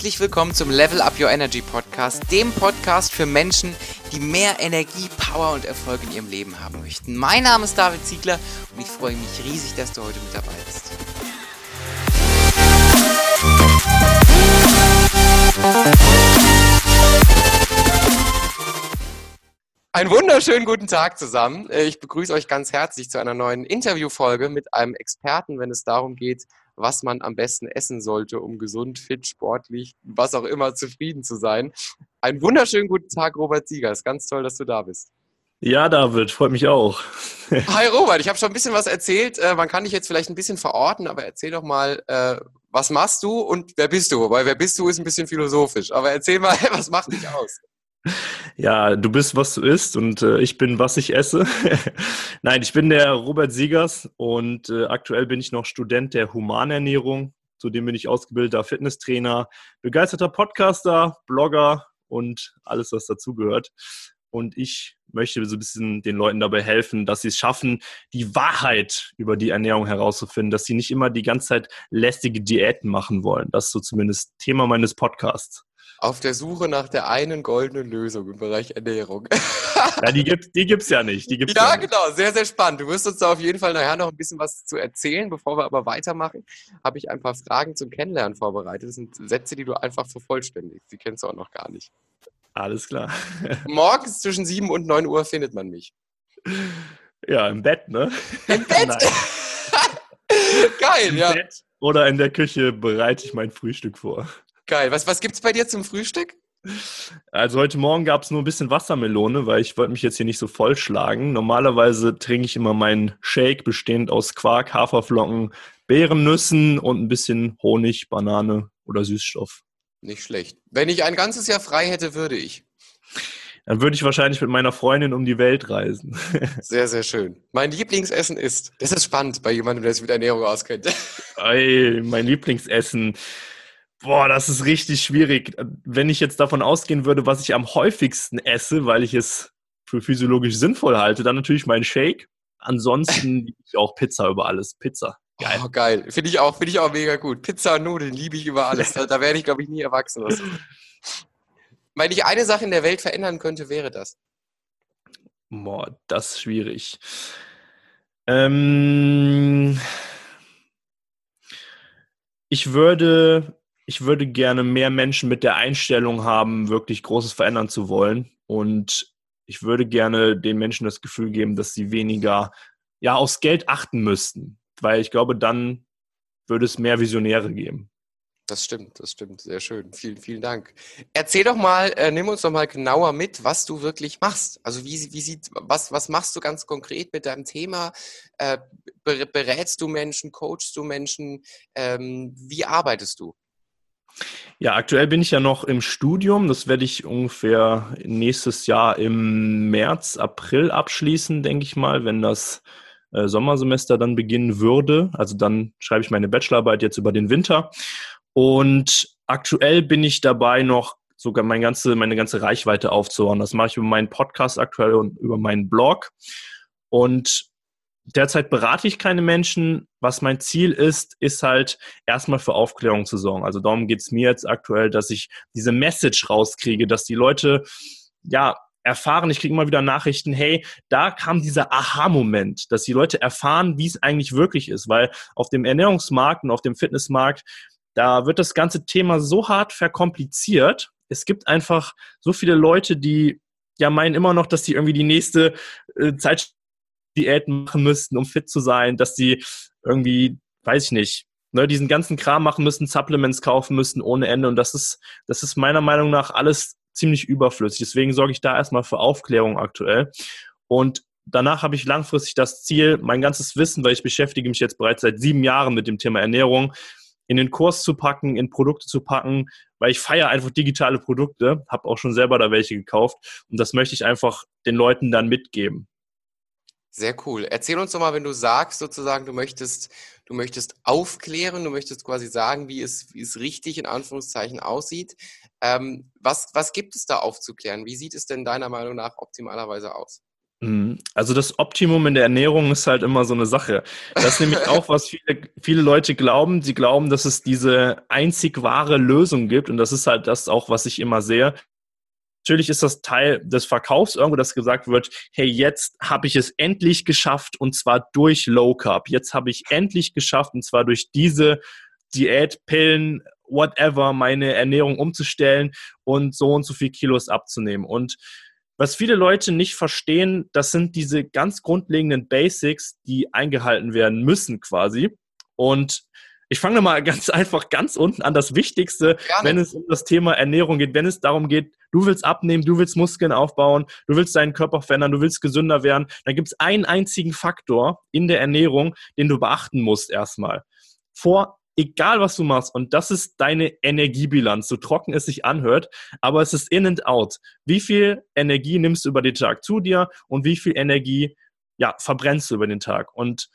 Herzlich willkommen zum Level Up Your Energy Podcast, dem Podcast für Menschen, die mehr Energie, Power und Erfolg in ihrem Leben haben möchten. Mein Name ist David Ziegler und ich freue mich riesig, dass du heute mit dabei bist. Einen wunderschönen guten Tag zusammen. Äh, Ich begrüße euch ganz herzlich zu einer neuen Interviewfolge mit einem Experten, wenn es darum geht, was man am besten essen sollte, um gesund, fit, sportlich, was auch immer zufrieden zu sein. Einen wunderschönen guten Tag, Robert Siegers. Ganz toll, dass du da bist. Ja, David, freut mich auch. Hi Robert, ich habe schon ein bisschen was erzählt. Äh, Man kann dich jetzt vielleicht ein bisschen verorten, aber erzähl doch mal, äh, was machst du und wer bist du? Weil wer bist du ist ein bisschen philosophisch. Aber erzähl mal, was macht dich aus? Ja, du bist, was du isst und äh, ich bin, was ich esse. Nein, ich bin der Robert Siegers und äh, aktuell bin ich noch Student der Humanernährung. Zudem bin ich ausgebildeter Fitnesstrainer, begeisterter Podcaster, Blogger und alles, was dazugehört. Und ich möchte so ein bisschen den Leuten dabei helfen, dass sie es schaffen, die Wahrheit über die Ernährung herauszufinden, dass sie nicht immer die ganze Zeit lästige Diäten machen wollen. Das ist so zumindest Thema meines Podcasts. Auf der Suche nach der einen goldenen Lösung im Bereich Ernährung. Ja, die gibt die gibt's ja nicht. Die gibt's Ja, ja nicht. genau, sehr, sehr spannend. Du wirst uns da auf jeden Fall nachher noch ein bisschen was zu erzählen. Bevor wir aber weitermachen, habe ich ein paar Fragen zum Kennenlernen vorbereitet. Das sind Sätze, die du einfach vervollständigst. Die kennst du auch noch gar nicht. Alles klar. Morgens zwischen 7 und 9 Uhr findet man mich. Ja, im Bett, ne? Im Bett? Geil, im ja. Bett oder in der Küche bereite ich mein Frühstück vor. Geil. Was, was gibt's bei dir zum Frühstück? Also heute Morgen gab es nur ein bisschen Wassermelone, weil ich wollte mich jetzt hier nicht so vollschlagen. Normalerweise trinke ich immer meinen Shake bestehend aus Quark, Haferflocken, Beerennüssen und ein bisschen Honig, Banane oder Süßstoff. Nicht schlecht. Wenn ich ein ganzes Jahr frei hätte, würde ich. Dann würde ich wahrscheinlich mit meiner Freundin um die Welt reisen. Sehr, sehr schön. Mein Lieblingsessen ist. Das ist spannend bei jemandem, der sich mit Ernährung auskennt. Ey, mein Lieblingsessen. Boah, das ist richtig schwierig. Wenn ich jetzt davon ausgehen würde, was ich am häufigsten esse, weil ich es für physiologisch sinnvoll halte, dann natürlich mein Shake. Ansonsten liebe ich auch Pizza über alles. Pizza. Geil. Oh, geil. Finde ich auch, finde ich auch mega gut. Pizza und Nudeln liebe ich über alles. Da, da werde ich, glaube ich, nie erwachsen. Wenn ich eine Sache in der Welt verändern könnte, wäre das. Boah, das ist schwierig. Ähm, ich würde, ich würde gerne mehr Menschen mit der Einstellung haben, wirklich Großes verändern zu wollen. Und ich würde gerne den Menschen das Gefühl geben, dass sie weniger ja, aufs Geld achten müssten. Weil ich glaube, dann würde es mehr Visionäre geben. Das stimmt, das stimmt. Sehr schön. Vielen, vielen Dank. Erzähl doch mal, äh, nimm uns doch mal genauer mit, was du wirklich machst. Also wie, wie sieht, was, was machst du ganz konkret mit deinem Thema? Äh, ber- berätst du Menschen, coachst du Menschen? Ähm, wie arbeitest du? Ja, aktuell bin ich ja noch im Studium. Das werde ich ungefähr nächstes Jahr im März, April abschließen, denke ich mal, wenn das äh, Sommersemester dann beginnen würde. Also dann schreibe ich meine Bachelorarbeit jetzt über den Winter. Und aktuell bin ich dabei noch sogar meine ganze, meine ganze Reichweite aufzubauen. Das mache ich über meinen Podcast aktuell und über meinen Blog. Und derzeit berate ich keine Menschen. Was mein Ziel ist, ist halt erstmal für Aufklärung zu sorgen. Also darum geht es mir jetzt aktuell, dass ich diese Message rauskriege, dass die Leute ja erfahren, ich kriege immer wieder Nachrichten, hey, da kam dieser Aha-Moment, dass die Leute erfahren, wie es eigentlich wirklich ist, weil auf dem Ernährungsmarkt und auf dem Fitnessmarkt, da wird das ganze Thema so hart verkompliziert. Es gibt einfach so viele Leute, die ja meinen immer noch, dass die irgendwie die nächste äh, Zeit Diäten machen müssten, um fit zu sein, dass die irgendwie, weiß ich nicht, ne, diesen ganzen Kram machen müssen, Supplements kaufen müssen ohne Ende. Und das ist, das ist meiner Meinung nach alles ziemlich überflüssig. Deswegen sorge ich da erstmal für Aufklärung aktuell. Und danach habe ich langfristig das Ziel, mein ganzes Wissen, weil ich beschäftige mich jetzt bereits seit sieben Jahren mit dem Thema Ernährung, in den Kurs zu packen, in Produkte zu packen, weil ich feiere einfach digitale Produkte, habe auch schon selber da welche gekauft und das möchte ich einfach den Leuten dann mitgeben. Sehr cool. Erzähl uns doch mal, wenn du sagst, sozusagen, du möchtest, du möchtest aufklären, du möchtest quasi sagen, wie es, wie es richtig in Anführungszeichen aussieht. Ähm, was, was gibt es da aufzuklären? Wie sieht es denn deiner Meinung nach optimalerweise aus? Mhm. Also das Optimum in der Ernährung ist halt immer so eine Sache. Das ist nämlich auch, was viele, viele Leute glauben. Sie glauben, dass es diese einzig wahre Lösung gibt. Und das ist halt das auch, was ich immer sehe. Natürlich ist das Teil des Verkaufs irgendwo, dass gesagt wird, hey, jetzt habe ich es endlich geschafft und zwar durch Low Carb. Jetzt habe ich endlich geschafft und zwar durch diese Diät, Pillen, whatever, meine Ernährung umzustellen und so und so viel Kilos abzunehmen. Und was viele Leute nicht verstehen, das sind diese ganz grundlegenden Basics, die eingehalten werden müssen quasi. Und ich fange mal ganz einfach ganz unten an. Das Wichtigste, Gerne. wenn es um das Thema Ernährung geht, wenn es darum geht, du willst abnehmen, du willst Muskeln aufbauen, du willst deinen Körper verändern, du willst gesünder werden, dann gibt es einen einzigen Faktor in der Ernährung, den du beachten musst erstmal. Vor egal was du machst, und das ist deine Energiebilanz, so trocken es sich anhört, aber es ist in and out. Wie viel Energie nimmst du über den Tag zu dir und wie viel Energie ja, verbrennst du über den Tag? Und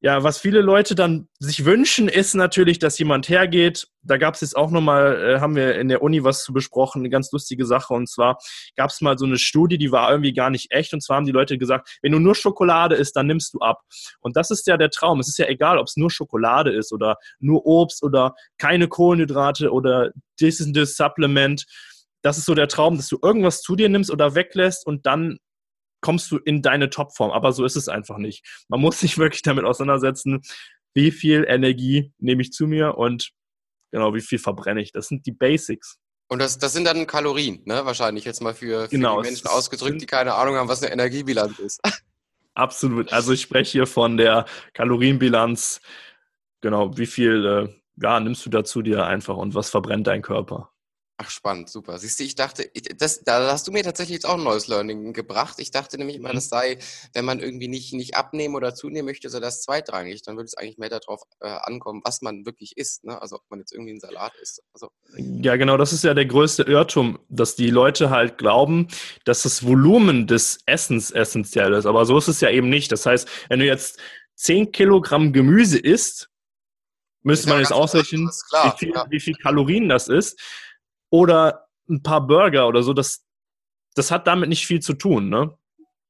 ja, was viele Leute dann sich wünschen, ist natürlich, dass jemand hergeht. Da gab es jetzt auch nochmal, äh, haben wir in der Uni was zu besprochen, eine ganz lustige Sache. Und zwar gab es mal so eine Studie, die war irgendwie gar nicht echt. Und zwar haben die Leute gesagt, wenn du nur Schokolade isst, dann nimmst du ab. Und das ist ja der Traum. Es ist ja egal, ob es nur Schokolade ist oder nur Obst oder keine Kohlenhydrate oder this is this Supplement. Das ist so der Traum, dass du irgendwas zu dir nimmst oder weglässt und dann kommst du in deine Topform. Aber so ist es einfach nicht. Man muss sich wirklich damit auseinandersetzen, wie viel Energie nehme ich zu mir und genau, wie viel verbrenne ich. Das sind die Basics. Und das, das sind dann Kalorien, ne? Wahrscheinlich jetzt mal für, für genau, die Menschen ausgedrückt, die keine Ahnung haben, was eine Energiebilanz ist. Absolut. Also ich spreche hier von der Kalorienbilanz. Genau, wie viel äh, ja, nimmst du dazu dir einfach und was verbrennt dein Körper? Ach, spannend, super. Siehst du, ich dachte, das, da hast du mir tatsächlich jetzt auch ein neues Learning gebracht. Ich dachte nämlich immer, mhm. das sei, wenn man irgendwie nicht, nicht abnehmen oder zunehmen möchte, so das zweitrangig. Dann würde es eigentlich mehr darauf äh, ankommen, was man wirklich isst. Ne? Also ob man jetzt irgendwie einen Salat isst. Also. Ja, genau, das ist ja der größte Irrtum, dass die Leute halt glauben, dass das Volumen des Essens essentiell ist. Aber so ist es ja eben nicht. Das heißt, wenn du jetzt 10 Kilogramm Gemüse isst, müsste man jetzt ausrechnen, wie, ja. wie viel Kalorien das ist oder ein paar Burger oder so, das, das hat damit nicht viel zu tun, ne?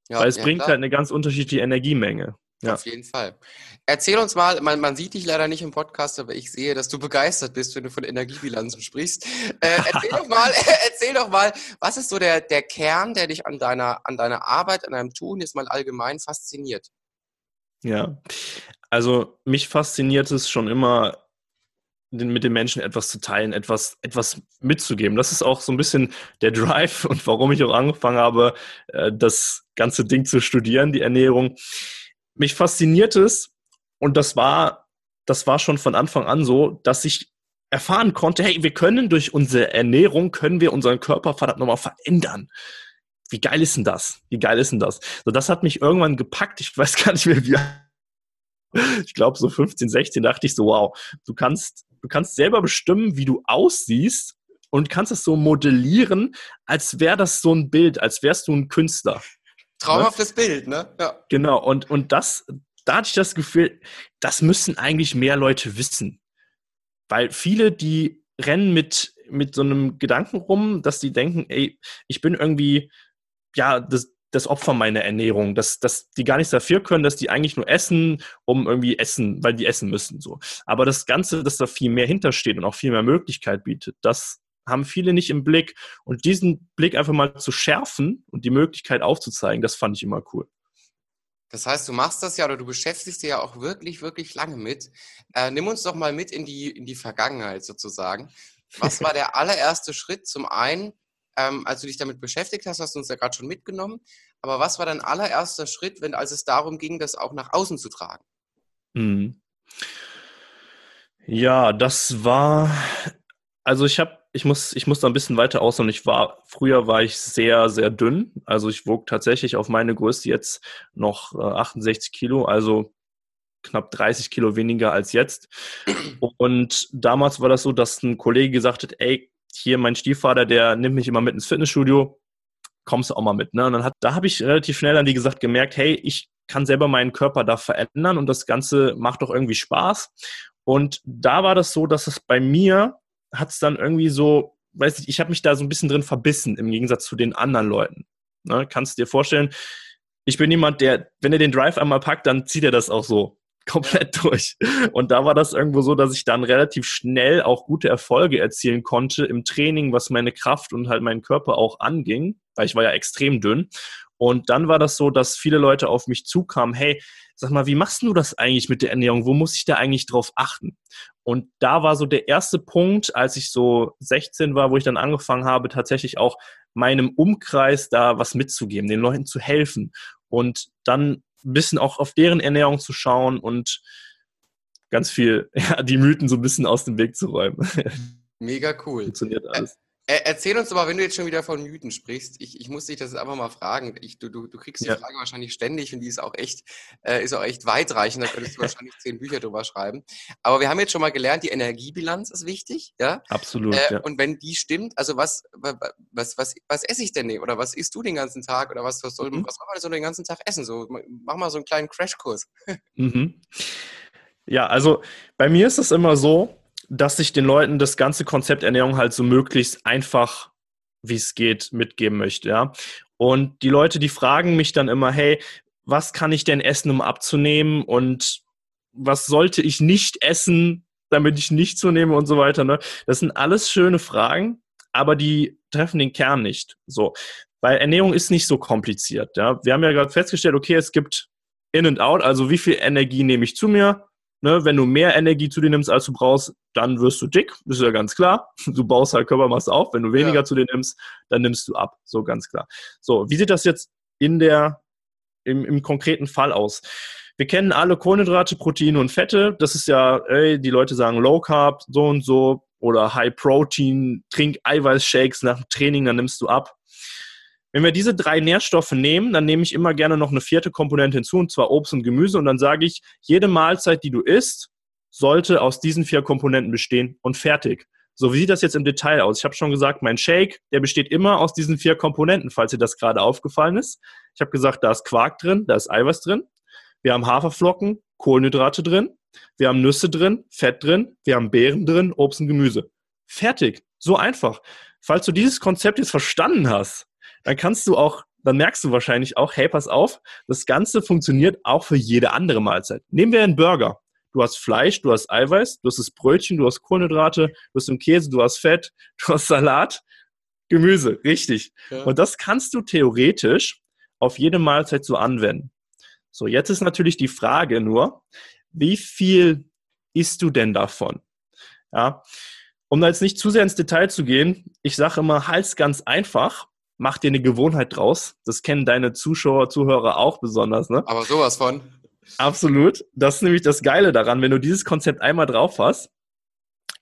Ja, Weil es ja, bringt klar. halt eine ganz unterschiedliche Energiemenge. Ja. Auf jeden Fall. Erzähl uns mal, man, man, sieht dich leider nicht im Podcast, aber ich sehe, dass du begeistert bist, wenn du von Energiebilanzen sprichst. Äh, erzähl, doch mal, erzähl doch mal, was ist so der, der Kern, der dich an deiner, an deiner Arbeit, an deinem Tun jetzt mal allgemein fasziniert? Ja, also mich fasziniert es schon immer, mit den Menschen etwas zu teilen, etwas, etwas mitzugeben. Das ist auch so ein bisschen der Drive und warum ich auch angefangen habe, äh, das ganze Ding zu studieren, die Ernährung. Mich fasziniert es und das war, das war schon von Anfang an so, dass ich erfahren konnte, hey, wir können durch unsere Ernährung, können wir unseren Körper verdammt nochmal verändern. Wie geil ist denn das? Wie geil ist denn das? So, das hat mich irgendwann gepackt. Ich weiß gar nicht mehr, wie ich glaube, so 15, 16 dachte ich so, wow, du kannst Du kannst selber bestimmen, wie du aussiehst und kannst es so modellieren, als wäre das so ein Bild, als wärst du ein Künstler. Traumhaftes ne? Bild, ne? Ja. Genau, und, und das, da hatte ich das Gefühl, das müssen eigentlich mehr Leute wissen. Weil viele, die rennen mit, mit so einem Gedanken rum, dass die denken, ey, ich bin irgendwie, ja, das, das Opfer meiner Ernährung, dass, dass die gar nichts dafür können, dass die eigentlich nur essen, um irgendwie essen, weil die essen müssen. So. Aber das Ganze, dass da viel mehr hintersteht und auch viel mehr Möglichkeit bietet, das haben viele nicht im Blick. Und diesen Blick einfach mal zu schärfen und die Möglichkeit aufzuzeigen, das fand ich immer cool. Das heißt, du machst das ja oder du beschäftigst dich ja auch wirklich, wirklich lange mit. Äh, nimm uns doch mal mit in die, in die Vergangenheit sozusagen. Was war der allererste Schritt zum einen, ähm, als du dich damit beschäftigt hast, hast du uns ja gerade schon mitgenommen. Aber was war dein allererster Schritt, wenn, als es darum ging, das auch nach außen zu tragen? Mhm. Ja, das war, also ich habe, ich muss, ich muss da ein bisschen weiter ausholen. Ich war, früher war ich sehr, sehr dünn. Also ich wog tatsächlich auf meine Größe jetzt noch äh, 68 Kilo, also knapp 30 Kilo weniger als jetzt. Und damals war das so, dass ein Kollege gesagt hat, ey, hier mein Stiefvater, der nimmt mich immer mit ins Fitnessstudio, kommst auch mal mit. Ne? Und dann hat, da habe ich relativ schnell dann, wie gesagt, gemerkt, hey, ich kann selber meinen Körper da verändern und das Ganze macht doch irgendwie Spaß. Und da war das so, dass es bei mir hat es dann irgendwie so, weiß ich, ich habe mich da so ein bisschen drin verbissen im Gegensatz zu den anderen Leuten. Ne? Kannst du dir vorstellen, ich bin jemand, der, wenn er den Drive einmal packt, dann zieht er das auch so komplett durch. Und da war das irgendwo so, dass ich dann relativ schnell auch gute Erfolge erzielen konnte im Training, was meine Kraft und halt meinen Körper auch anging, weil ich war ja extrem dünn. Und dann war das so, dass viele Leute auf mich zukamen, hey, sag mal, wie machst du das eigentlich mit der Ernährung? Wo muss ich da eigentlich drauf achten? Und da war so der erste Punkt, als ich so 16 war, wo ich dann angefangen habe, tatsächlich auch meinem Umkreis da was mitzugeben, den Leuten zu helfen und dann ein bisschen auch auf deren Ernährung zu schauen und ganz viel, ja, die Mythen so ein bisschen aus dem Weg zu räumen. Mega cool. Funktioniert alles. Erzähl uns aber, wenn du jetzt schon wieder von Mythen sprichst, ich, ich muss dich das einfach mal fragen. Ich, du, du, du kriegst die ja. Frage wahrscheinlich ständig und die ist auch echt, äh, ist auch echt weitreichend. Da könntest du wahrscheinlich zehn Bücher drüber schreiben. Aber wir haben jetzt schon mal gelernt, die Energiebilanz ist wichtig, ja? Absolut. Äh, ja. Und wenn die stimmt, also was, was, was, was esse ich denn oder was isst du den ganzen Tag oder was, was soll, mhm. was soll man so den ganzen Tag essen? So, mach mal so einen kleinen Crashkurs. Mhm. Ja, also bei mir ist es immer so, dass ich den Leuten das ganze Konzept Ernährung halt so möglichst einfach, wie es geht, mitgeben möchte, ja. Und die Leute, die fragen mich dann immer, hey, was kann ich denn essen, um abzunehmen und was sollte ich nicht essen, damit ich nicht zunehme und so weiter, ne? Das sind alles schöne Fragen, aber die treffen den Kern nicht, so. Weil Ernährung ist nicht so kompliziert, ja. Wir haben ja gerade festgestellt, okay, es gibt In and Out, also wie viel Energie nehme ich zu mir, Ne, wenn du mehr Energie zu dir nimmst, als du brauchst, dann wirst du dick. Das ist ja ganz klar. Du baust halt Körpermasse auf. Wenn du weniger ja. zu dir nimmst, dann nimmst du ab. So ganz klar. So, wie sieht das jetzt in der, im, im konkreten Fall aus? Wir kennen alle Kohlenhydrate, Proteine und Fette. Das ist ja, ey, die Leute sagen Low Carb, so und so oder High Protein, trink Eiweißshakes nach dem Training, dann nimmst du ab. Wenn wir diese drei Nährstoffe nehmen, dann nehme ich immer gerne noch eine vierte Komponente hinzu, und zwar Obst und Gemüse. Und dann sage ich, jede Mahlzeit, die du isst, sollte aus diesen vier Komponenten bestehen und fertig. So, wie sieht das jetzt im Detail aus? Ich habe schon gesagt, mein Shake, der besteht immer aus diesen vier Komponenten, falls dir das gerade aufgefallen ist. Ich habe gesagt, da ist Quark drin, da ist Eiweiß drin. Wir haben Haferflocken, Kohlenhydrate drin. Wir haben Nüsse drin, Fett drin. Wir haben Beeren drin, Obst und Gemüse. Fertig. So einfach. Falls du dieses Konzept jetzt verstanden hast, dann kannst du auch, dann merkst du wahrscheinlich auch, hey, pass auf, das Ganze funktioniert auch für jede andere Mahlzeit. Nehmen wir einen Burger. Du hast Fleisch, du hast Eiweiß, du hast das Brötchen, du hast Kohlenhydrate, du hast den Käse, du hast Fett, du hast Salat, Gemüse, richtig. Ja. Und das kannst du theoretisch auf jede Mahlzeit so anwenden. So, jetzt ist natürlich die Frage nur, wie viel isst du denn davon? Ja, um da jetzt nicht zu sehr ins Detail zu gehen, ich sage immer, halt's ganz einfach mach dir eine Gewohnheit draus. Das kennen deine Zuschauer, Zuhörer auch besonders, ne? Aber sowas von. Absolut. Das ist nämlich das Geile daran. Wenn du dieses Konzept einmal drauf hast,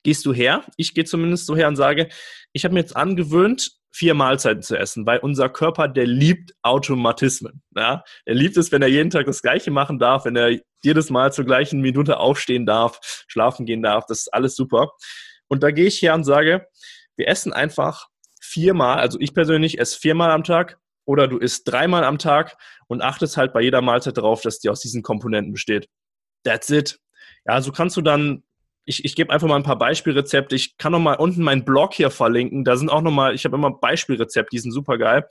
gehst du her. Ich gehe zumindest so her und sage, ich habe mir jetzt angewöhnt, vier Mahlzeiten zu essen, weil unser Körper, der liebt Automatismen. Ja? Er liebt es, wenn er jeden Tag das Gleiche machen darf, wenn er jedes Mal zur gleichen Minute aufstehen darf, schlafen gehen darf. Das ist alles super. Und da gehe ich her und sage, wir essen einfach viermal, also ich persönlich esse viermal am Tag oder du isst dreimal am Tag und achtest halt bei jeder Mahlzeit darauf, dass die aus diesen Komponenten besteht. That's it. Ja, so kannst du dann, ich, ich gebe einfach mal ein paar Beispielrezepte. Ich kann noch mal unten meinen Blog hier verlinken. Da sind auch noch mal, ich habe immer Beispielrezepte, die sind super geil.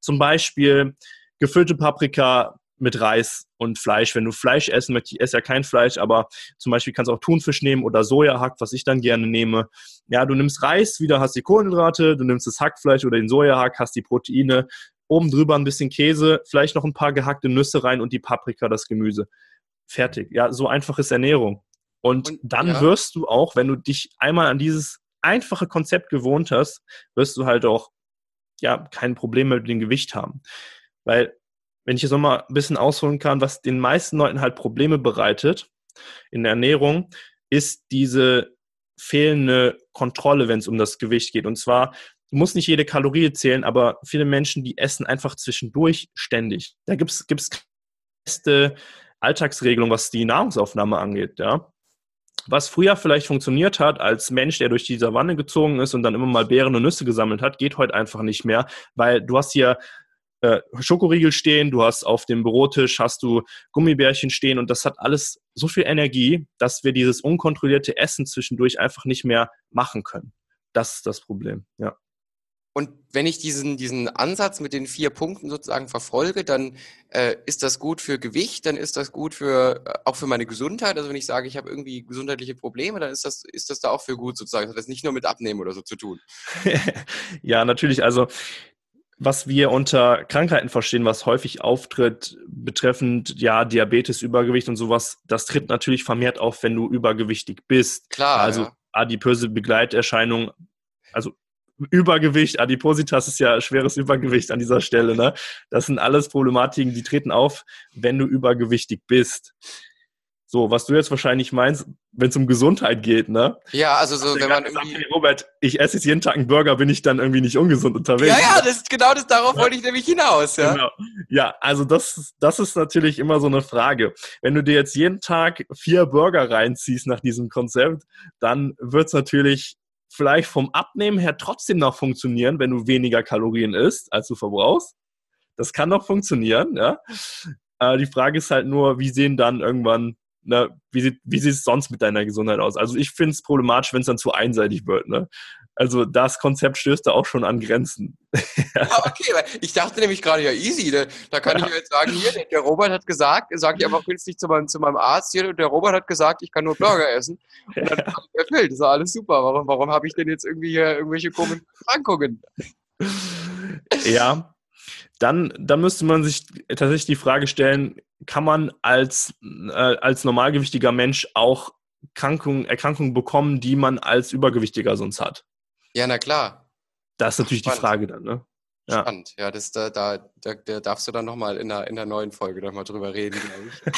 Zum Beispiel gefüllte Paprika mit Reis und Fleisch. Wenn du Fleisch essen möchtest, ich esse ja kein Fleisch, aber zum Beispiel kannst du auch Thunfisch nehmen oder Sojahack, was ich dann gerne nehme. Ja, du nimmst Reis, wieder hast die Kohlenhydrate, du nimmst das Hackfleisch oder den Sojahack, hast die Proteine, oben drüber ein bisschen Käse, vielleicht noch ein paar gehackte Nüsse rein und die Paprika, das Gemüse. Fertig. Ja, so einfach ist Ernährung. Und, und dann ja. wirst du auch, wenn du dich einmal an dieses einfache Konzept gewohnt hast, wirst du halt auch ja kein Problem mehr mit dem Gewicht haben. Weil wenn ich jetzt nochmal ein bisschen ausholen kann, was den meisten Leuten halt Probleme bereitet in der Ernährung, ist diese fehlende Kontrolle, wenn es um das Gewicht geht. Und zwar, du musst nicht jede Kalorie zählen, aber viele Menschen, die essen einfach zwischendurch ständig. Da gibt es beste Alltagsregelung, was die Nahrungsaufnahme angeht, ja. Was früher vielleicht funktioniert hat als Mensch, der durch die Savanne gezogen ist und dann immer mal Beeren und Nüsse gesammelt hat, geht heute einfach nicht mehr, weil du hast hier äh, Schokoriegel stehen, du hast auf dem Bürotisch hast du Gummibärchen stehen und das hat alles so viel Energie, dass wir dieses unkontrollierte Essen zwischendurch einfach nicht mehr machen können. Das ist das Problem, ja. und wenn ich diesen, diesen Ansatz mit den vier Punkten sozusagen verfolge, dann äh, ist das gut für Gewicht, dann ist das gut für äh, auch für meine Gesundheit. Also wenn ich sage, ich habe irgendwie gesundheitliche Probleme, dann ist das, ist das da auch für gut sozusagen. Das hat das nicht nur mit Abnehmen oder so zu tun. ja, natürlich. Also was wir unter Krankheiten verstehen, was häufig auftritt, betreffend ja Diabetes, Übergewicht und sowas, das tritt natürlich vermehrt auf, wenn du übergewichtig bist. Klar. Also ja. adipöse Begleiterscheinungen, also Übergewicht, Adipositas ist ja schweres Übergewicht an dieser Stelle. Ne? Das sind alles Problematiken, die treten auf, wenn du übergewichtig bist. So, was du jetzt wahrscheinlich meinst, wenn es um Gesundheit geht, ne? Ja, also so, wenn man irgendwie... Sagt, Robert, ich esse jetzt jeden Tag einen Burger, bin ich dann irgendwie nicht ungesund unterwegs. Ja, ja, das ist genau das, darauf ja. wollte ich nämlich hinaus, ja. Genau. Ja, also das, das ist natürlich immer so eine Frage. Wenn du dir jetzt jeden Tag vier Burger reinziehst nach diesem Konzept, dann wird es natürlich vielleicht vom Abnehmen her trotzdem noch funktionieren, wenn du weniger Kalorien isst, als du verbrauchst. Das kann noch funktionieren, ja. Äh, die Frage ist halt nur, wie sehen dann irgendwann, ne, wie sieht, wie sieht es sonst mit deiner Gesundheit aus? Also ich finde es problematisch, wenn es dann zu einseitig wird, ne? Also das Konzept stößt da auch schon an Grenzen. ja, okay, ich dachte nämlich gerade, ja easy, da, da kann ja. ich jetzt sagen, hier, der Robert hat gesagt, sag ich einfach kürzlich zu meinem, zu meinem Arzt hier, der Robert hat gesagt, ich kann nur Burger essen. Und dann ja. ich erfüllt, das ist alles super. Warum, warum habe ich denn jetzt irgendwie hier irgendwelche komischen Erkrankungen? Ja, dann, dann müsste man sich tatsächlich die Frage stellen, kann man als, äh, als normalgewichtiger Mensch auch Erkrankungen, Erkrankungen bekommen, die man als Übergewichtiger sonst hat? Ja, na klar. Das ist natürlich Spannend. die Frage dann, ne? Ja. Spannend, ja, das, da, da, da, da darfst du dann nochmal in der, in der neuen Folge nochmal drüber reden, glaube ich.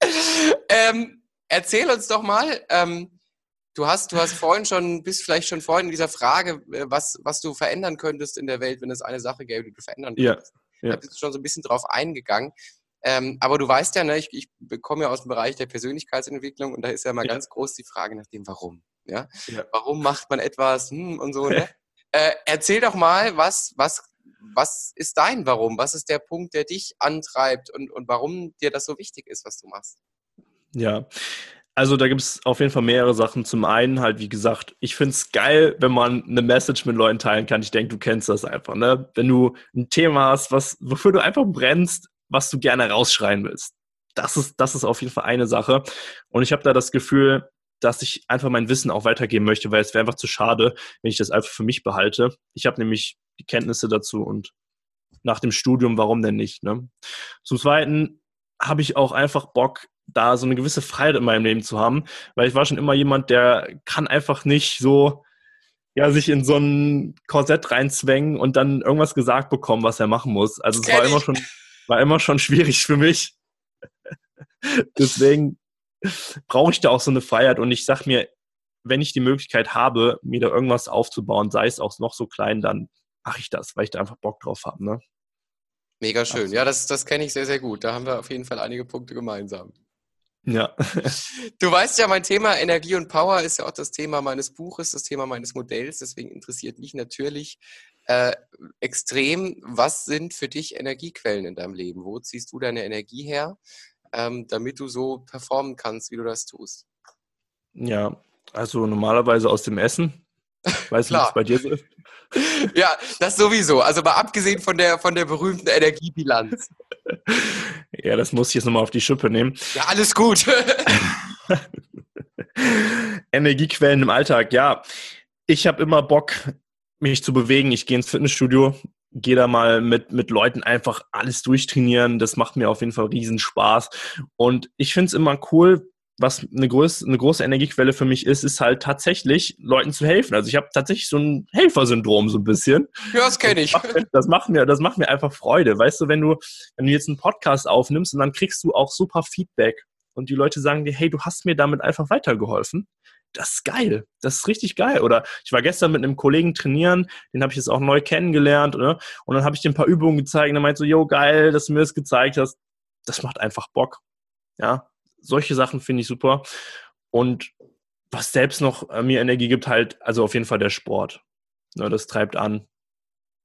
ähm, erzähl uns doch mal, ähm, du hast, du hast vorhin schon, bist vielleicht schon vorhin in dieser Frage, äh, was, was du verändern könntest in der Welt, wenn es eine Sache gäbe, die du verändern könntest. Ja, ja. Da bist du schon so ein bisschen drauf eingegangen. Ähm, aber du weißt ja, ne, ich, ich komme ja aus dem Bereich der Persönlichkeitsentwicklung und da ist ja mal ja. ganz groß die Frage nach dem Warum. Ja? ja. Warum macht man etwas hm, und so. Ne? äh, erzähl doch mal, was, was, was ist dein Warum? Was ist der Punkt, der dich antreibt und, und warum dir das so wichtig ist, was du machst? Ja, also da gibt es auf jeden Fall mehrere Sachen. Zum einen halt, wie gesagt, ich finde es geil, wenn man eine Message mit Leuten teilen kann. Ich denke, du kennst das einfach, ne? Wenn du ein Thema hast, was, wofür du einfach brennst, was du gerne rausschreien willst. Das ist, das ist auf jeden Fall eine Sache. Und ich habe da das Gefühl, dass ich einfach mein Wissen auch weitergeben möchte, weil es wäre einfach zu schade, wenn ich das einfach für mich behalte. Ich habe nämlich die Kenntnisse dazu und nach dem Studium, warum denn nicht? Ne? Zum Zweiten habe ich auch einfach Bock, da so eine gewisse Freiheit in meinem Leben zu haben, weil ich war schon immer jemand, der kann einfach nicht so ja, sich in so ein Korsett reinzwängen und dann irgendwas gesagt bekommen, was er machen muss. Also es war immer schon, war immer schon schwierig für mich. Deswegen brauche ich da auch so eine Freiheit und ich sag mir, wenn ich die Möglichkeit habe, mir da irgendwas aufzubauen, sei es auch noch so klein, dann mache ich das, weil ich da einfach Bock drauf habe. Ne? Mega schön. Ja, das, das kenne ich sehr, sehr gut. Da haben wir auf jeden Fall einige Punkte gemeinsam. Ja. du weißt ja, mein Thema Energie und Power ist ja auch das Thema meines Buches, das Thema meines Modells. Deswegen interessiert mich natürlich äh, extrem, was sind für dich Energiequellen in deinem Leben? Wo ziehst du deine Energie her? ähm, damit du so performen kannst, wie du das tust? Ja, also normalerweise aus dem Essen. Weißt du, was bei dir so ist? ja, das sowieso. Also mal abgesehen von der, von der berühmten Energiebilanz. ja, das muss ich jetzt nochmal auf die Schippe nehmen. Ja, alles gut. Energiequellen im Alltag, ja. Ich habe immer Bock, mich zu bewegen. Ich gehe ins Fitnessstudio gehe da mal mit, mit Leuten einfach alles durchtrainieren. Das macht mir auf jeden Fall riesen Spaß. Und ich finde es immer cool, was eine, groß, eine große Energiequelle für mich ist, ist halt tatsächlich Leuten zu helfen. Also ich habe tatsächlich so ein Helfersyndrom so ein bisschen. Ja, das kenne ich. Das macht, das macht, mir, das macht mir einfach Freude. Weißt du, wenn du, wenn du jetzt einen Podcast aufnimmst und dann kriegst du auch super Feedback und die Leute sagen dir, hey, du hast mir damit einfach weitergeholfen, das ist geil. Das ist richtig geil. Oder ich war gestern mit einem Kollegen trainieren, den habe ich jetzt auch neu kennengelernt, oder? Und dann habe ich dir ein paar Übungen gezeigt und er meinte so, yo, geil, dass du mir das gezeigt hast. Das macht einfach Bock. Ja, solche Sachen finde ich super. Und was selbst noch äh, mir Energie gibt, halt, also auf jeden Fall der Sport. Ne, das treibt an.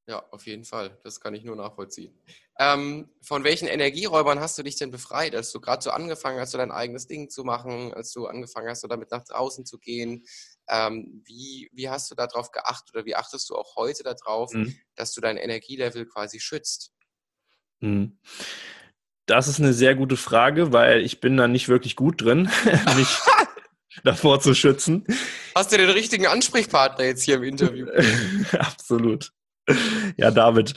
Ja, auf jeden Fall. Das kann ich nur nachvollziehen. Ähm, von welchen Energieräubern hast du dich denn befreit, als du gerade so angefangen hast, so dein eigenes Ding zu machen, als du angefangen hast, so damit nach draußen zu gehen? Ähm, wie, wie hast du darauf geachtet oder wie achtest du auch heute darauf, mhm. dass du dein Energielevel quasi schützt? Mhm. Das ist eine sehr gute Frage, weil ich bin da nicht wirklich gut drin, mich davor zu schützen. Hast du den richtigen Ansprechpartner jetzt hier im Interview? Absolut. Ja, David.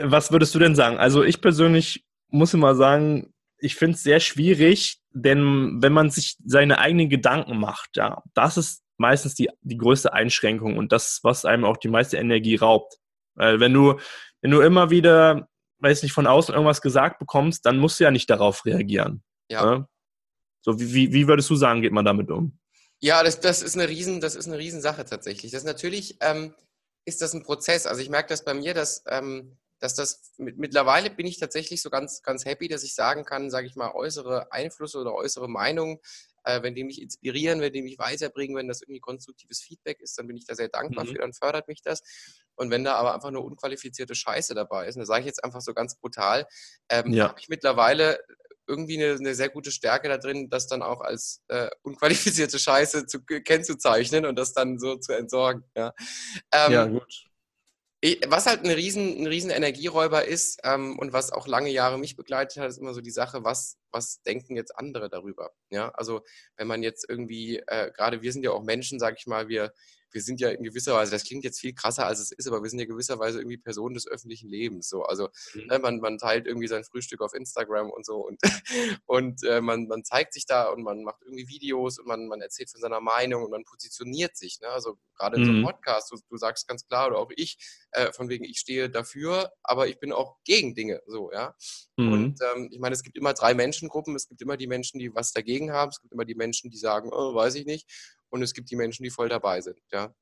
Was würdest du denn sagen? Also ich persönlich muss immer sagen, ich finde es sehr schwierig, denn wenn man sich seine eigenen Gedanken macht, ja, das ist meistens die, die größte Einschränkung und das, was einem auch die meiste Energie raubt. Weil wenn du, wenn du immer wieder, weiß nicht, von außen irgendwas gesagt bekommst, dann musst du ja nicht darauf reagieren. Ja. ja? So, wie, wie würdest du sagen, geht man damit um? Ja, das, das ist eine riesen, das ist eine Riesensache tatsächlich. Das ist natürlich, ähm, ist das ein Prozess. Also ich merke das bei mir, dass, ähm, dass das mit, mittlerweile bin ich tatsächlich so ganz, ganz happy, dass ich sagen kann, sage ich mal, äußere Einflüsse oder äußere Meinungen, äh, wenn die mich inspirieren, wenn die mich weiterbringen, wenn das irgendwie konstruktives Feedback ist, dann bin ich da sehr dankbar mhm. für, dann fördert mich das. Und wenn da aber einfach nur unqualifizierte Scheiße dabei ist, und das sage ich jetzt einfach so ganz brutal, ähm, ja. habe ich mittlerweile irgendwie eine, eine, sehr gute Stärke da drin, das dann auch als äh, unqualifizierte Scheiße zu, kennzuzeichnen und das dann so zu entsorgen. Ja, ähm, ja gut. Was halt ein riesen, ein riesen Energieräuber ist ähm, und was auch lange Jahre mich begleitet hat, ist immer so die Sache, was, was denken jetzt andere darüber? Ja, also wenn man jetzt irgendwie, äh, gerade wir sind ja auch Menschen, sag ich mal, wir, wir sind ja in gewisser Weise, das klingt jetzt viel krasser, als es ist, aber wir sind ja gewisserweise irgendwie Personen des öffentlichen Lebens. So. Also mhm. ne, man, man teilt irgendwie sein Frühstück auf Instagram und so und, und äh, man, man zeigt sich da und man macht irgendwie Videos und man, man erzählt von seiner Meinung und man positioniert sich. Ne? Also gerade in so einem mhm. Podcast, du, du, sagst ganz klar, oder auch ich, äh, von wegen, ich stehe dafür, aber ich bin auch gegen Dinge. So, ja. Mhm. Und ähm, ich meine, es gibt immer drei Menschengruppen, es gibt immer die Menschen, die was dagegen haben, es gibt immer die Menschen, die sagen, oh, weiß ich nicht und es gibt die Menschen, die voll dabei sind. Ja?